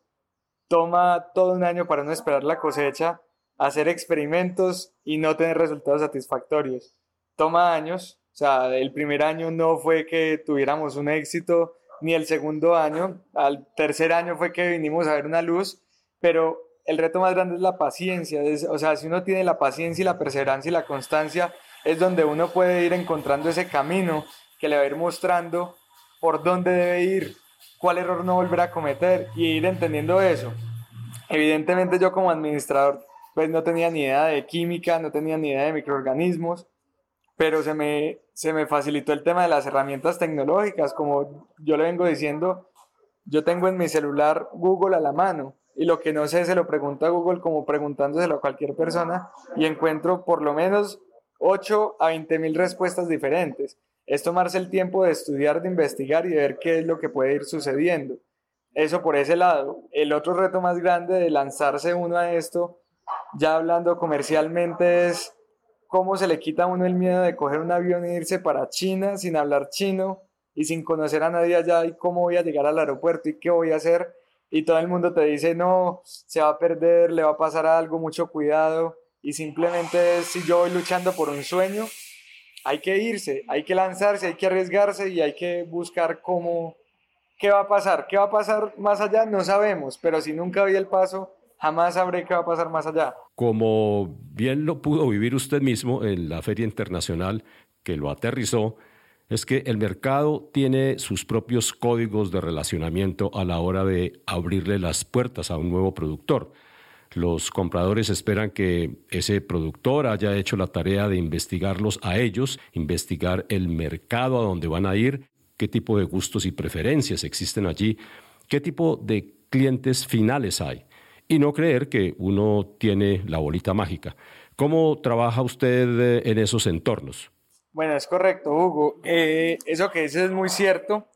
Toma todo un año para no esperar la cosecha, hacer experimentos y no tener resultados satisfactorios. Toma años, o sea, el primer año no fue que tuviéramos un éxito, ni el segundo año, al tercer año fue que vinimos a ver una luz, pero el reto más grande es la paciencia, o sea, si uno tiene la paciencia y la perseverancia y la constancia, es donde uno puede ir encontrando ese camino que le va a ir mostrando por dónde debe ir, cuál error no volver a cometer y ir entendiendo eso. Evidentemente yo como administrador pues no tenía ni idea de química, no tenía ni idea de microorganismos, pero se me, se me facilitó el tema de las herramientas tecnológicas, como yo le vengo diciendo, yo tengo en mi celular Google a la mano y lo que no sé se lo pregunto a Google como preguntándoselo a cualquier persona y encuentro por lo menos 8 a 20 mil respuestas diferentes es tomarse el tiempo de estudiar, de investigar y ver qué es lo que puede ir sucediendo. Eso por ese lado. El otro reto más grande de lanzarse uno a esto, ya hablando comercialmente, es cómo se le quita a uno el miedo de coger un avión e irse para China sin hablar chino, y sin conocer a nadie allá y cómo voy a llegar al aeropuerto y qué voy a hacer y todo el mundo te dice no, se va a perder, le va a pasar algo, mucho cuidado y simplemente si yo voy luchando por un sueño, hay que irse, hay que lanzarse, hay que arriesgarse y hay que buscar cómo, qué va a pasar, qué va a pasar más allá, no sabemos, pero si nunca vi el paso, jamás sabré qué va a pasar más allá. Como bien lo pudo vivir usted mismo en la Feria Internacional que lo aterrizó, es que el mercado tiene sus propios códigos de relacionamiento a la hora de abrirle las puertas a un nuevo productor. Los compradores esperan que ese productor haya hecho la tarea de investigarlos a ellos, investigar el mercado a donde van a ir, qué tipo de gustos y preferencias existen allí, qué tipo de clientes finales hay, y no creer que uno tiene la bolita mágica. ¿Cómo trabaja usted eh, en esos entornos? Bueno, es correcto, Hugo. Eh, eso que dices es muy cierto.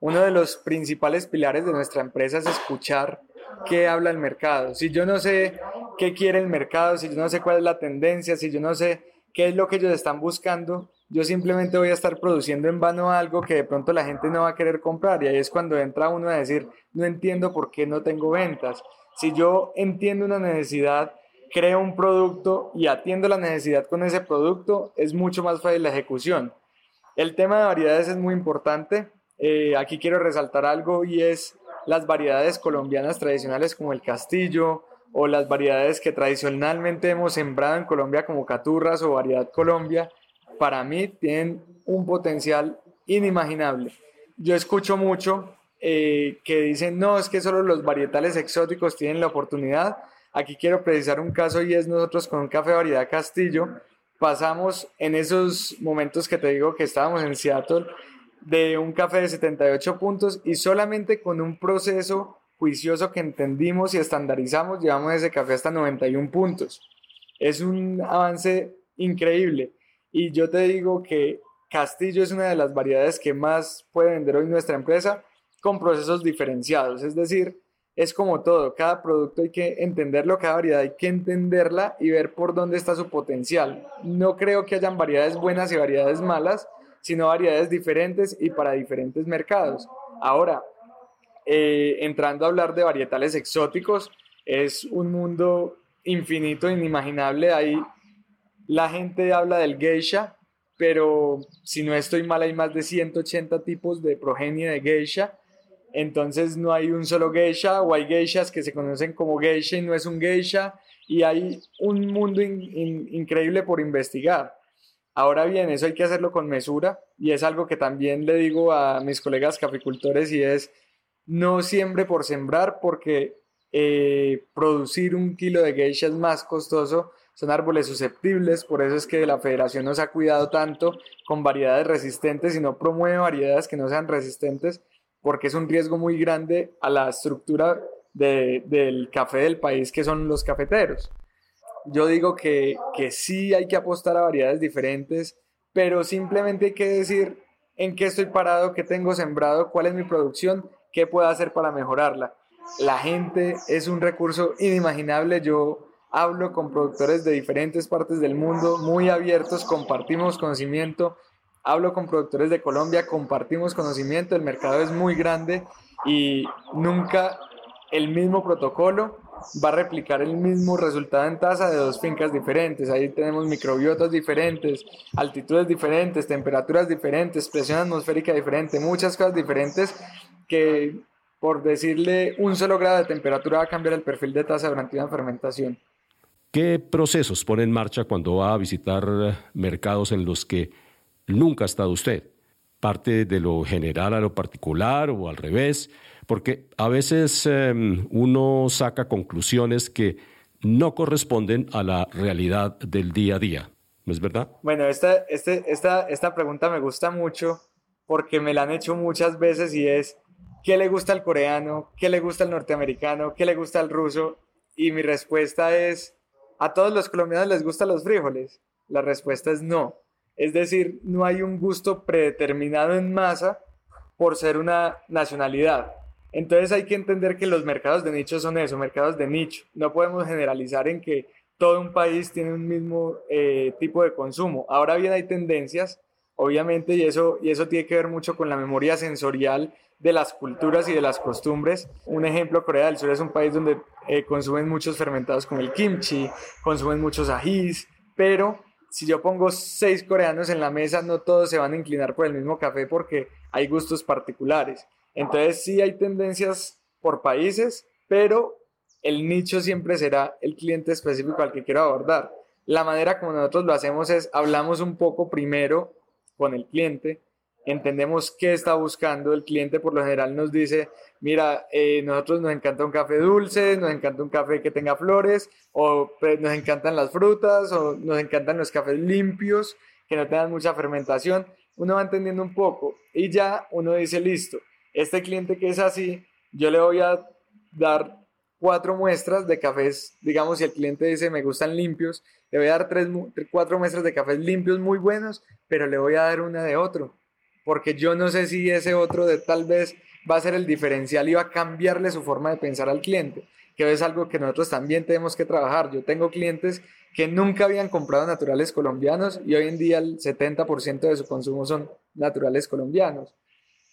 Uno de los principales pilares de nuestra empresa es escuchar qué habla el mercado. Si yo no sé qué quiere el mercado, si yo no sé cuál es la tendencia, si yo no sé qué es lo que ellos están buscando, yo simplemente voy a estar produciendo en vano algo que de pronto la gente no va a querer comprar. Y ahí es cuando entra uno a decir, no entiendo por qué no tengo ventas. Si yo entiendo una necesidad creo un producto y atiendo la necesidad con ese producto, es mucho más fácil la ejecución. El tema de variedades es muy importante. Eh, aquí quiero resaltar algo y es las variedades colombianas tradicionales como el castillo o las variedades que tradicionalmente hemos sembrado en Colombia como caturras o variedad Colombia, para mí tienen un potencial inimaginable. Yo escucho mucho eh, que dicen, no, es que solo los varietales exóticos tienen la oportunidad Aquí quiero precisar un caso y es nosotros con un café variedad Castillo pasamos en esos momentos que te digo que estábamos en Seattle de un café de 78 puntos y solamente con un proceso juicioso que entendimos y estandarizamos llevamos ese café hasta 91 puntos. Es un avance increíble y yo te digo que Castillo es una de las variedades que más puede vender hoy nuestra empresa con procesos diferenciados, es decir, es como todo, cada producto hay que entenderlo, cada variedad hay que entenderla y ver por dónde está su potencial. No creo que hayan variedades buenas y variedades malas, sino variedades diferentes y para diferentes mercados. Ahora, eh, entrando a hablar de varietales exóticos, es un mundo infinito, inimaginable. Ahí la gente habla del geisha, pero si no estoy mal, hay más de 180 tipos de progenie de geisha entonces no hay un solo geisha o hay geishas que se conocen como geisha y no es un geisha y hay un mundo increíble por investigar. Ahora bien, eso hay que hacerlo con mesura y es algo que también le digo a mis colegas caficultores y es no siembre por sembrar porque eh, producir un kilo de geisha es más costoso, son árboles susceptibles, por eso es que la federación nos ha cuidado tanto con variedades resistentes y no promueve variedades que no sean resistentes porque es un riesgo muy grande a la estructura del café del país que son los cafeteros. Yo digo que, que sí hay que apostar a variedades diferentes, pero simplemente hay que decir en qué estoy parado, qué tengo sembrado, cuál es mi producción, qué puedo hacer para mejorarla. La gente es un recurso inimaginable. Yo hablo con productores de diferentes partes del mundo, muy abiertos, compartimos conocimiento, hablo con productores de Colombia, compartimos conocimiento, el mercado es muy grande y nunca el mismo protocolo va a replicar el mismo resultado en tasa de dos fincas diferentes. Ahí tenemos microbiotas diferentes, altitudes diferentes, temperaturas diferentes, presión atmosférica diferente, muchas cosas diferentes que por decirle un solo grado de temperatura va a cambiar el perfil de tasa durante una fermentación. ¿Qué procesos pone en marcha cuando va a visitar mercados en los que nunca ha estado usted. Parte de lo general a lo particular o al revés, porque a veces em, uno saca conclusiones que no corresponden a la realidad del día a día. ¿No es verdad? Bueno, esta, este, esta, esta pregunta me gusta mucho porque me la han hecho muchas veces y es, ¿qué le gusta al coreano? ¿Qué le gusta al norteamericano? ¿Qué le gusta al ruso? Y mi respuesta es, ¿a todos los colombianos les gustan los frijoles? La respuesta es no. Es decir, no hay un gusto predeterminado en masa por ser una nacionalidad. Entonces hay que entender que los mercados de nicho son eso, mercados de nicho. No podemos generalizar en que todo un país tiene un mismo eh, tipo de consumo. Ahora bien, hay tendencias. obviamente, y eso, y eso tiene que ver mucho con la memoria sensorial de las culturas y de las costumbres. Un ejemplo, Corea del Sur es un país donde eh, consumen muchos fermentados como el kimchi, consumen muchos ajís, pero si yo pongo seis coreanos en la mesa, no todos se van a inclinar por el mismo café porque hay gustos particulares. Entonces sí hay tendencias por países, pero el nicho siempre será el cliente específico al que quiero abordar. La manera como nosotros lo hacemos es hablamos un poco primero con el cliente, entendemos qué está buscando. El cliente por lo general nos dice, mira, eh, nosotros nos encanta un café dulce, nos encanta un café que tenga flores, o pues, nos encantan las frutas, o nos encantan los cafés limpios, que no tengan mucha fermentación. Uno va entendiendo un poco y ya uno dice, listo, este cliente que es así, yo le voy a dar cuatro muestras de cafés, digamos, si el cliente dice me gustan limpios, le voy a dar tres, cuatro muestras de cafés limpios muy buenos, pero le voy a dar una de otro porque yo no sé si ese otro de tal vez va a ser el diferencial y va a cambiarle su forma de pensar al cliente, que es algo que nosotros también tenemos que trabajar. Yo tengo clientes que nunca habían comprado naturales colombianos y hoy en día el 70% de su consumo son naturales colombianos.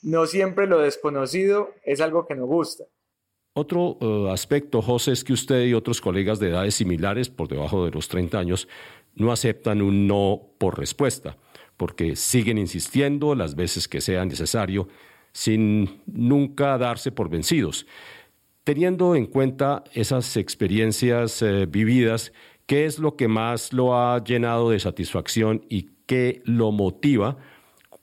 No siempre lo desconocido es algo que nos gusta. Otro eh, aspecto, José, es que usted y otros colegas de edades similares, por debajo de los 30 años, no aceptan un no por respuesta porque siguen insistiendo las veces que sea necesario, sin nunca darse por vencidos. Teniendo en cuenta esas experiencias eh, vividas, ¿qué es lo que más lo ha llenado de satisfacción y qué lo motiva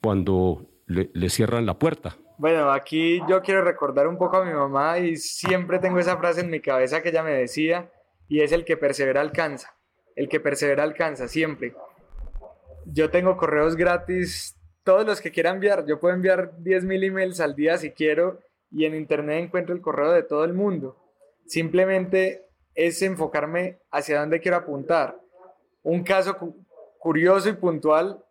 cuando le, cierran la puerta? Bueno, aquí yo quiero recordar un poco a mi mamá y siempre tengo esa frase en mi cabeza que ella me decía y es el que persevera alcanza. El que persevera alcanza siempre yo tengo correos gratis, todos los que quieran enviar, yo puedo enviar 10.000 emails al día si quiero y en internet encuentro el correo de todo el mundo. Simplemente es enfocarme hacia dónde quiero apuntar. Un caso curioso y puntual,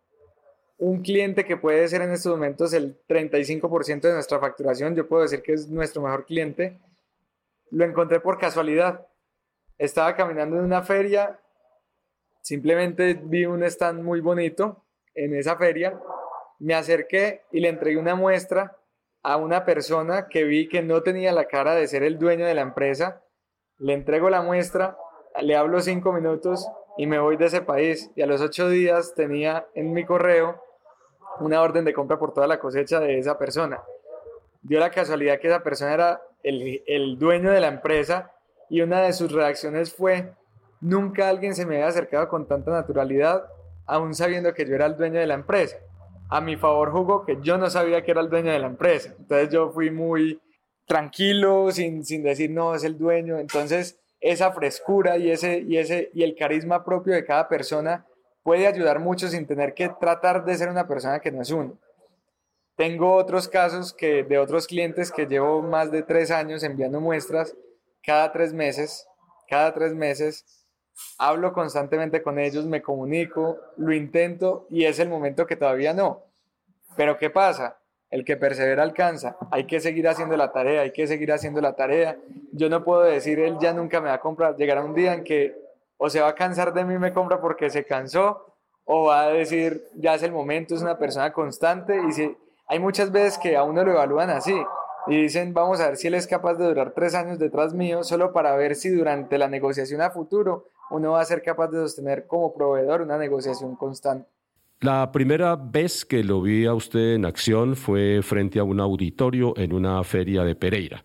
un cliente que puede ser en estos momentos el 35% de nuestra facturación, yo puedo decir que es nuestro mejor cliente, lo encontré por casualidad. Estaba caminando en una feria Simplemente vi un stand muy bonito en esa feria, me acerqué y le entregué una muestra a una persona que vi que no tenía la cara de ser el dueño de la empresa. Le entrego la muestra, le hablo cinco minutos y me voy de ese país. Y a los ocho días tenía en mi correo una orden de compra por toda la cosecha de esa persona. Dio la casualidad que esa persona era el, el dueño de la empresa y una de sus reacciones fue, Nunca alguien se me había acercado con tanta naturalidad, aún sabiendo que yo era el dueño de la empresa. A mi favor jugó que yo no sabía que era el dueño de la empresa. Entonces yo fui muy tranquilo, sin, sin decir no, es el dueño. Entonces esa frescura y, ese, y, ese, y el carisma propio de cada persona puede ayudar mucho sin tener que tratar de ser una persona que no es uno. Tengo otros casos que, de otros clientes que llevo más de tres años enviando muestras cada tres meses, cada tres meses, hablo constantemente con ellos, me comunico, lo intento y es el momento que todavía no. Pero ¿qué pasa? El que persevera alcanza. Hay que seguir haciendo la tarea, hay que seguir haciendo la tarea. Yo no puedo decir, él ya nunca me va a comprar. Llegará un día en que o se va a cansar de mí me compra porque se cansó, o va a decir, ya es el momento, es una persona constante. Y si, hay muchas veces que a uno lo evalúan así y dicen, vamos a ver si él es capaz de durar tres años detrás mío, solo para ver si durante la negociación a futuro uno va a ser capaz de sostener como proveedor una negociación constante. La primera vez que lo vi a usted en acción fue frente a un auditorio en una feria de Pereira.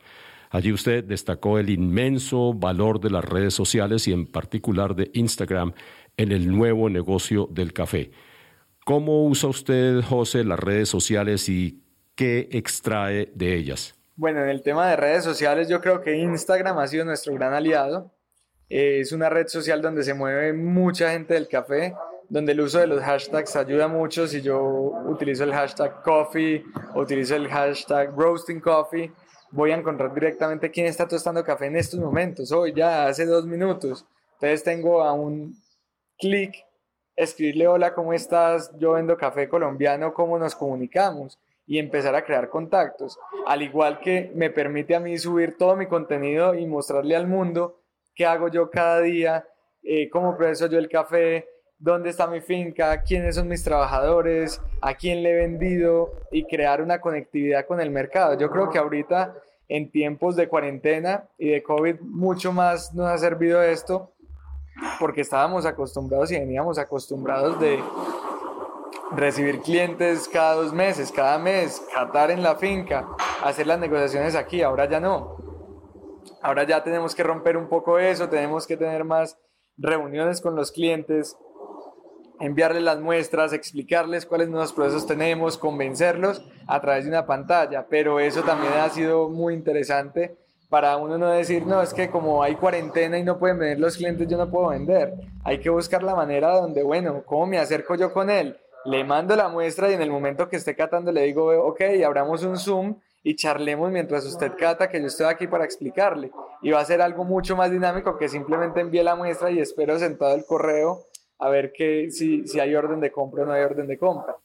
Allí usted destacó el inmenso valor de las redes sociales y en particular de Instagram en el nuevo negocio del café. ¿Cómo usa usted, José, las redes sociales y qué extrae de ellas? Bueno, en el tema de redes sociales yo creo que Instagram ha sido nuestro gran aliado. Eh, es una red social donde se mueve mucha gente del café, donde el uso de los hashtags ayuda mucho. Si yo utilizo el hashtag coffee utilizo el hashtag roasting coffee, voy a encontrar directamente quién está tostando café en estos momentos. Hoy ya hace dos minutos. Entonces tengo a un clic escribirle hola, ¿cómo estás? Yo vendo café colombiano, ¿cómo nos comunicamos? y empezar a crear contactos. Al igual que me permite a mí subir todo mi contenido y mostrarle al mundo qué hago yo cada día, eh, cómo proceso yo el café, dónde está mi finca, quiénes son mis trabajadores, a quién le he vendido y crear una conectividad con el mercado. Yo creo que ahorita en tiempos de cuarentena y de COVID mucho más nos ha servido esto porque estábamos acostumbrados y veníamos acostumbrados de recibir clientes cada dos meses, cada mes, catar en la finca, hacer las negociaciones aquí, ahora ya no. Ahora ya tenemos que romper un poco eso, tenemos que tener más reuniones con los clientes, enviarles las muestras, explicarles cuáles nuevos procesos tenemos, convencerlos a través de una pantalla, pero eso también ha sido muy interesante para uno no decir, no, es que como hay cuarentena y no pueden venir los clientes, yo no puedo vender. Hay que buscar la manera donde, bueno, ¿cómo me acerco yo con él? Le mando la muestra y en el momento que esté catando le digo, ok, abramos un Zoom y charlemos mientras usted cata, que yo estoy aquí para explicarle. Y va a ser algo mucho más dinámico que simplemente envíe la muestra y espero sentado el correo a ver que, si, si hay orden de compra o no hay orden de compra.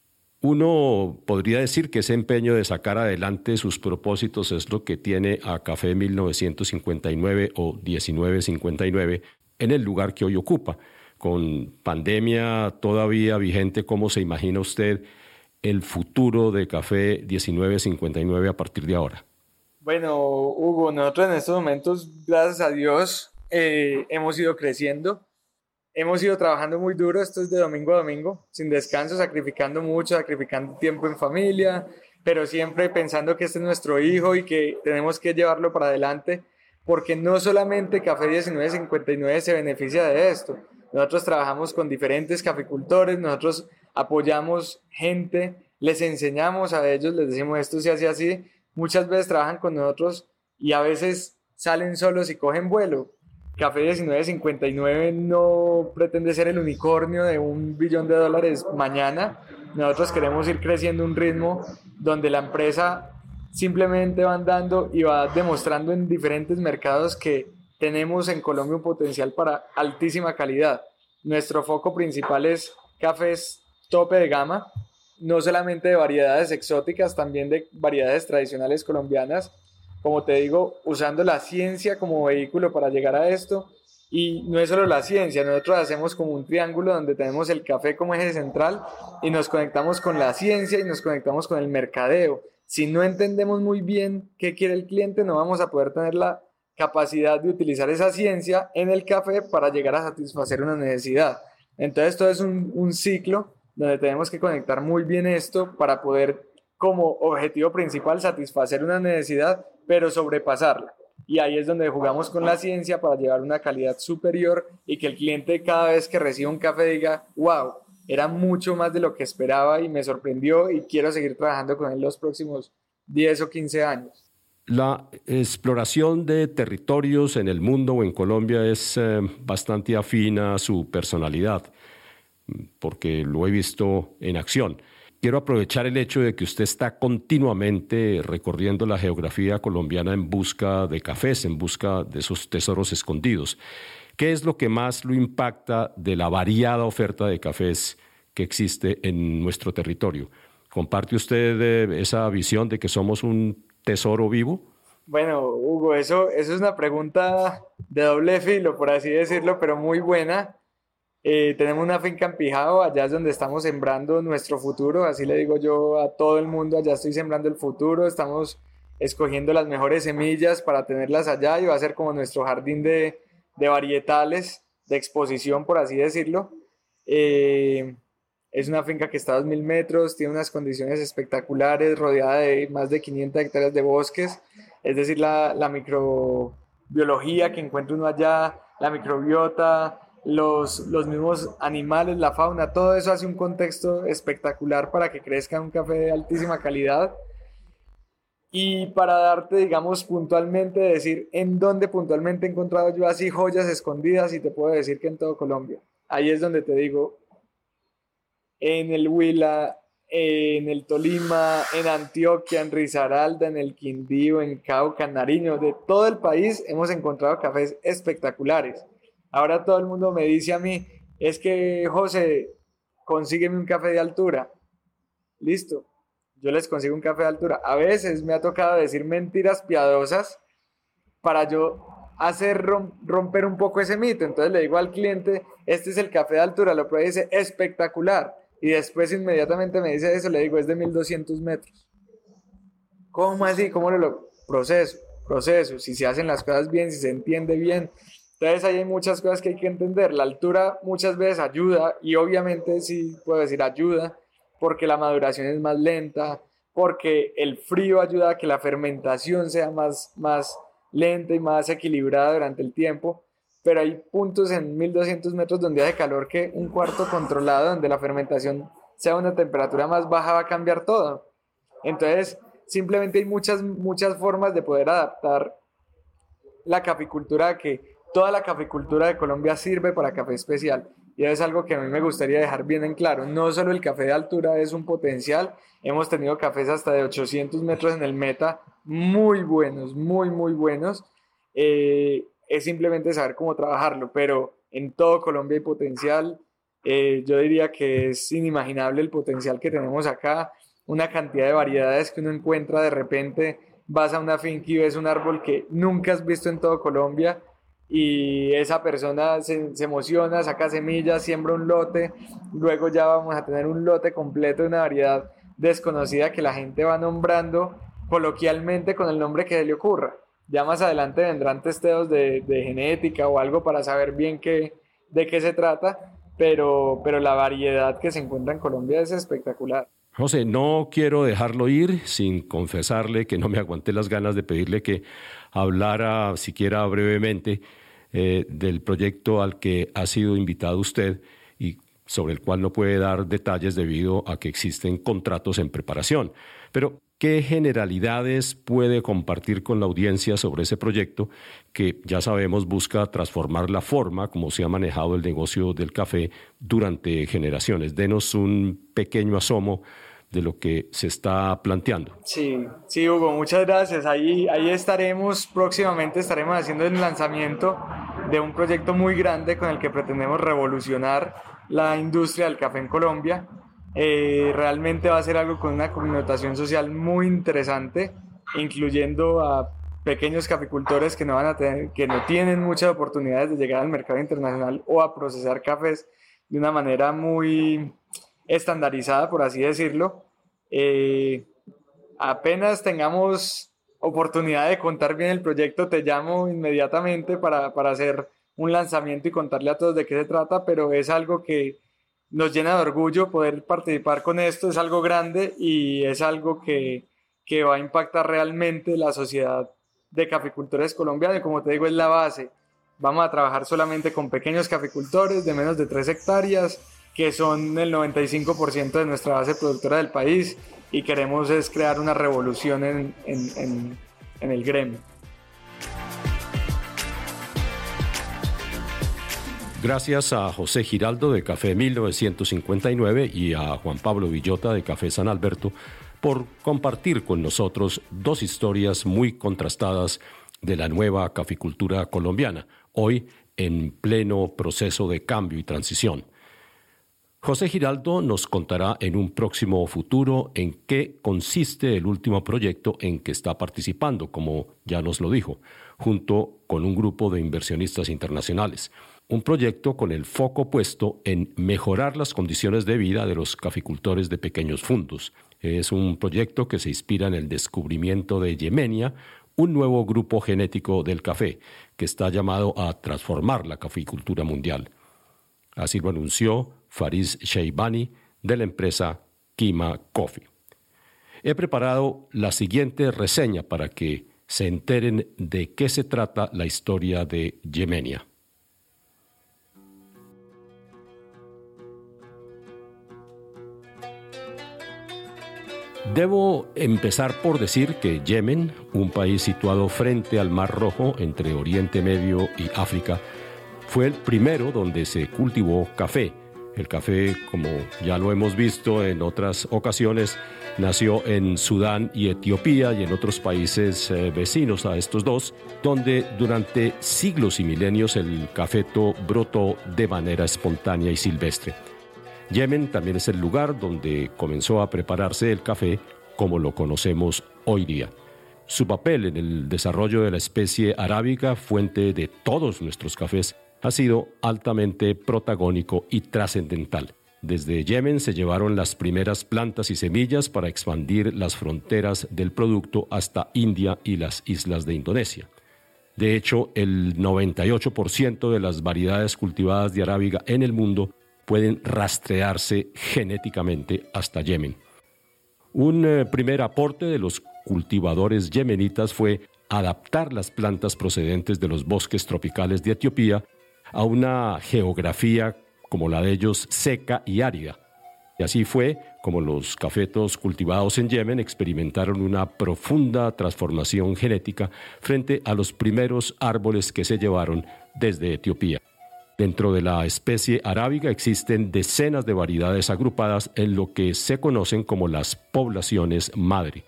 Uno podría decir que ese empeño de sacar adelante sus propósitos es lo que tiene a Café 1959 o 1959 en el lugar que hoy ocupa. Con pandemia todavía vigente, ¿cómo se imagina usted el futuro de Café 1959 a partir de ahora? Bueno, Hugo, nosotros en estos momentos, gracias a Dios, eh, hemos ido creciendo hemos ido trabajando muy duro, esto es de domingo a domingo, sin descanso, sacrificando mucho, sacrificando tiempo en familia, pero siempre pensando que este es nuestro hijo y que tenemos que llevarlo para adelante, porque no solamente Café 1959 se beneficia de esto, nosotros trabajamos con diferentes caficultores, nosotros apoyamos gente, les enseñamos a ellos, les decimos esto se hace así, muchas veces trabajan con nosotros y a veces salen solos y cogen vuelo, Café 1959 no pretende ser el unicornio de un billón de dólares mañana. Nosotros queremos ir creciendo un ritmo donde la empresa simplemente va andando y va demostrando en diferentes mercados que tenemos en Colombia un potencial para altísima calidad. Nuestro foco principal es cafés tope de gama, no solamente de variedades exóticas, también de variedades tradicionales colombianas como te digo, usando la ciencia como vehículo para llegar a esto. Y no es solo la ciencia, nosotros hacemos como un triángulo donde tenemos el café como eje central y nos conectamos con la ciencia y nos conectamos con el mercadeo. Si no entendemos muy bien qué quiere el cliente, no vamos a poder tener la capacidad de utilizar esa ciencia en el café para llegar a satisfacer una necesidad. Entonces, esto es un, un ciclo donde tenemos que conectar muy bien esto para poder como objetivo principal satisfacer una necesidad pero sobrepasarla. Y ahí es donde jugamos con la ciencia para llevar una calidad superior y que el cliente cada vez que reciba un café diga, wow, era mucho más de lo que esperaba y me sorprendió y quiero seguir trabajando con él los próximos 10 o 15 años. La exploración de territorios en el mundo o en Colombia es eh, bastante afina a su personalidad, porque lo he visto en acción quiero aprovechar el hecho de que usted está continuamente recorriendo la geografía colombiana en busca de cafés, en busca de esos tesoros escondidos. ¿Qué es lo que más lo impacta de la variada oferta de cafés que existe en nuestro territorio? ¿Comparte usted eh, esa visión de que somos un tesoro vivo? Bueno, Hugo, eso, eso es una pregunta de doble filo, por así decirlo, pero muy buena eh, tenemos una finca en Pijao, allá es donde estamos sembrando nuestro futuro, así le digo yo a todo el mundo, allá estoy sembrando el futuro, estamos escogiendo las mejores semillas para tenerlas allá y va a ser como nuestro jardín de, de varietales, de exposición, por así decirlo. Eh, es una finca que está a 2.000 metros, tiene unas condiciones espectaculares, rodeada de más de 500 hectáreas de bosques, es decir, la, la microbiología que encuentra uno allá, la microbiota, los, los mismos animales, la fauna, todo eso hace un contexto espectacular para que crezca un café de altísima calidad. Y para darte, digamos, puntualmente, decir en dónde puntualmente he encontrado yo así joyas escondidas y te puedo decir que en todo Colombia. Ahí es donde te digo, en el Huila, en el Tolima, en Antioquia, en Risaralda, en el Quindío, en Cauca, en Nariño, de todo el país hemos encontrado cafés espectaculares. Ahora todo el mundo me dice a mí, es que José, consígueme un café de altura. Listo, yo les consigo un café de altura. A veces me ha tocado decir mentiras piadosas para yo hacer romper un poco ese mito. Entonces le digo al cliente, este es el café de altura, lo prueba y dice, espectacular. Y después inmediatamente me dice eso, le digo, es de 1200 metros. ¿Cómo así? ¿Cómo lo proceso? Proceso, si se hacen las cosas bien, si se entiende bien. Entonces ahí hay muchas cosas que hay que entender. La altura muchas veces ayuda y obviamente sí puedo decir ayuda porque la maduración es más lenta, porque el frío ayuda a que la fermentación sea más, más lenta y más equilibrada durante el tiempo, pero hay puntos en 1200 metros donde hace calor que un cuarto controlado, donde la fermentación sea una temperatura más baja, va a cambiar todo. Entonces, simplemente hay muchas, muchas formas de poder adaptar la caficultura a que toda la caficultura de Colombia sirve para café especial. Y es algo que a mí me gustaría dejar bien en claro. No solo el café de altura es un potencial, hemos tenido cafés hasta de 800 metros en el meta, muy buenos, muy, muy buenos. Eh, es simplemente saber cómo trabajarlo, pero en todo Colombia hay potencial. Eh, yo diría que es inimaginable el potencial que tenemos acá, una cantidad de variedades que uno encuentra de repente. Vas a una finca y ves un árbol que nunca has visto en todo Colombia y esa persona se, emociona, saca semillas, siembra un lote, luego ya vamos a tener un lote completo de una variedad desconocida que la gente va nombrando coloquialmente con el nombre que se le ocurra. Ya más adelante vendrán testeos de, genética o algo para saber bien qué, de qué se trata, pero, pero la variedad que se encuentra en Colombia es espectacular. José, no quiero dejarlo ir sin confesarle que no me aguanté las ganas de pedirle que hablara siquiera brevemente eh, del proyecto al que ha sido invitado usted y sobre el cual no puede dar detalles debido a que existen contratos en preparación. Pero, ¿qué generalidades puede compartir con la audiencia sobre ese proyecto que ya sabemos busca transformar la forma como se ha manejado el negocio del café durante generaciones? Denos un pequeño asomo de lo que se está planteando. Sí, sí, Hugo, muchas gracias. Ahí, ahí estaremos, próximamente estaremos haciendo el lanzamiento de un proyecto muy grande con el que pretendemos revolucionar la industria del café en Colombia. Eh, realmente va a ser algo con una connotación social muy interesante, incluyendo a pequeños caficultores que no, van a tener, que no tienen muchas oportunidades de llegar al mercado internacional o a procesar cafés de una manera muy estandarizada, por así decirlo. Eh, apenas tengamos oportunidad de contar bien el proyecto, te llamo inmediatamente para, para, hacer un lanzamiento y contarle a todos de qué se trata, pero es algo que nos llena de orgullo poder participar con esto, es algo grande y es algo que, que va a impactar realmente la sociedad de caficultores colombianos como te digo es la base. Vamos a trabajar solamente con pequeños caficultores de menos de 3 hectáreas, que son el 95% de nuestra base productora del país y queremos es crear una revolución en, en, en, el gremio. Gracias a José Giraldo de Café 1959 y a Juan Pablo Villota de Café San Alberto por compartir con nosotros dos historias muy contrastadas de la nueva caficultura colombiana, hoy en pleno proceso de cambio y transición. José Giraldo nos contará en un próximo futuro en qué consiste el último proyecto en que está participando, como ya nos lo dijo, junto con un grupo de inversionistas internacionales. Un proyecto con el foco puesto en mejorar las condiciones de vida de los caficultores de pequeños fundos. Es un proyecto que se inspira en el descubrimiento de Yemenia, un nuevo grupo genético del café, que está llamado a transformar la caficultura mundial. Así lo anunció Faris Sheibani de la empresa Kima Coffee. He preparado la siguiente reseña para que se enteren de qué se trata la historia de Yemenia. Debo empezar por decir que Yemen, un país situado frente al Mar Rojo entre Oriente Medio y África, fue el primero donde se cultivó café el café, como ya lo hemos visto en otras ocasiones, nació en Sudán y Etiopía y en otros países eh, vecinos a estos dos, donde durante siglos y milenios el cafeto brotó de manera espontánea y silvestre. Yemen también es el lugar donde comenzó a prepararse el café como lo conocemos hoy día. Su papel en el desarrollo de la especie arábica, fuente de todos nuestros cafés, ha sido altamente protagónico y trascendental. Desde Yemen se llevaron las primeras plantas y semillas para expandir las fronteras del producto hasta India y las islas de Indonesia. De hecho, el 98% de las variedades cultivadas de arábiga en el mundo pueden rastrearse genéticamente hasta Yemen. Un eh, primer aporte de los cultivadores yemenitas fue adaptar las plantas procedentes de los bosques tropicales de Etiopía a una geografía como la de ellos seca y árida. Y así fue como los cafetos cultivados en Yemen experimentaron una profunda transformación genética frente a los primeros árboles que se llevaron desde Etiopía. Dentro de la especie arábiga existen decenas de variedades agrupadas en lo que se conocen como las poblaciones madre.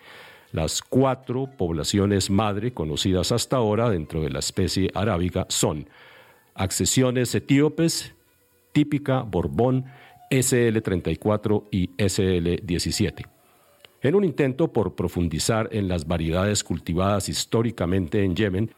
Las cuatro poblaciones madre conocidas hasta ahora dentro de la especie arábiga son accesiones etíopes, típica, Borbón, SL34 y SL17. En un intento por profundizar en las variedades cultivadas históricamente en Yemen,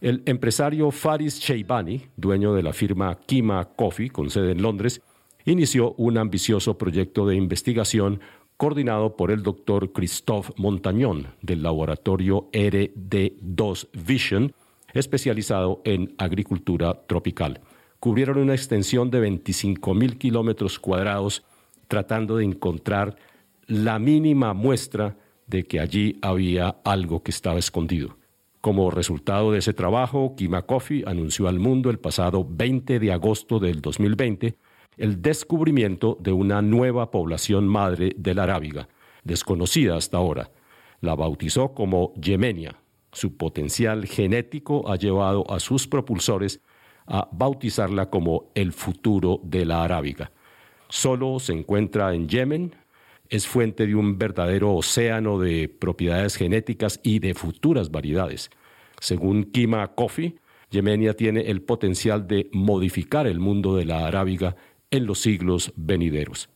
el empresario Faris Sheibani, dueño de la firma Kima Coffee con sede en Londres, inició un ambicioso proyecto de investigación coordinado por el doctor Christophe Montañón del laboratorio RD2 Vision, especializado en agricultura tropical cubrieron una extensión de 25 mil kilómetros cuadrados tratando de encontrar la mínima muestra de que allí había algo que estaba escondido. Como resultado de ese trabajo, Kima Coffee anunció al mundo el pasado 20 de agosto del 2020 el descubrimiento de una nueva población madre de la arábiga, desconocida hasta ahora. La bautizó como Yemenia. Su potencial genético ha llevado a sus propulsores a bautizarla como el futuro de la arábiga. Solo se encuentra en Yemen, es fuente de un verdadero océano de propiedades genéticas y de futuras variedades. Según Kima Coffee, Yemenia tiene el potencial de modificar el mundo de la arábiga en los siglos venideros.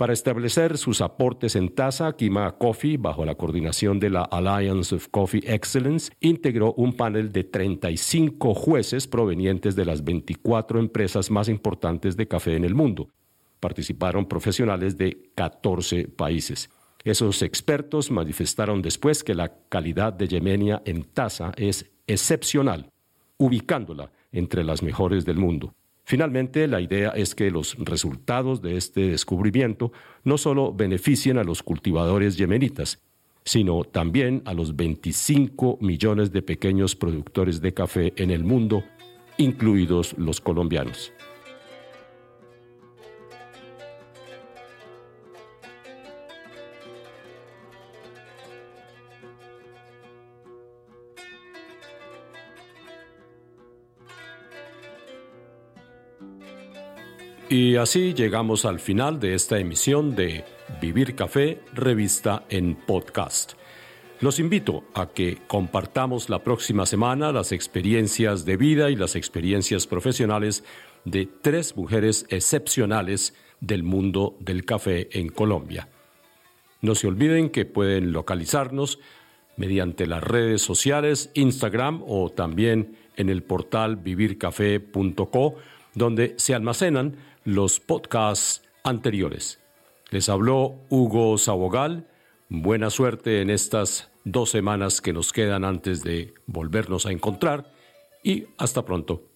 Para establecer sus aportes en tasa, Kima Coffee, bajo la coordinación de la Alliance of Coffee Excellence, integró un panel de 35 jueces provenientes de las 24 empresas más importantes de café en el mundo. Participaron profesionales de 14 países. Esos expertos manifestaron después que la calidad de Yemenia en taza es excepcional, ubicándola entre las mejores del mundo. Finalmente, la idea es que los resultados de este descubrimiento no solo beneficien a los cultivadores yemenitas, sino también a los 25 millones de pequeños productores de café en el mundo, incluidos los colombianos. Y así llegamos al final de esta emisión de Vivir Café, revista en podcast. Los invito a que compartamos la próxima semana las experiencias de vida y las experiencias profesionales de tres mujeres excepcionales del mundo del café en Colombia. No se olviden que pueden localizarnos mediante las redes sociales, Instagram o también en el portal vivircafé.co, donde se almacenan los podcasts anteriores. Les habló Hugo Sabogal. Buena suerte en estas dos semanas que nos quedan antes de volvernos a encontrar y hasta pronto.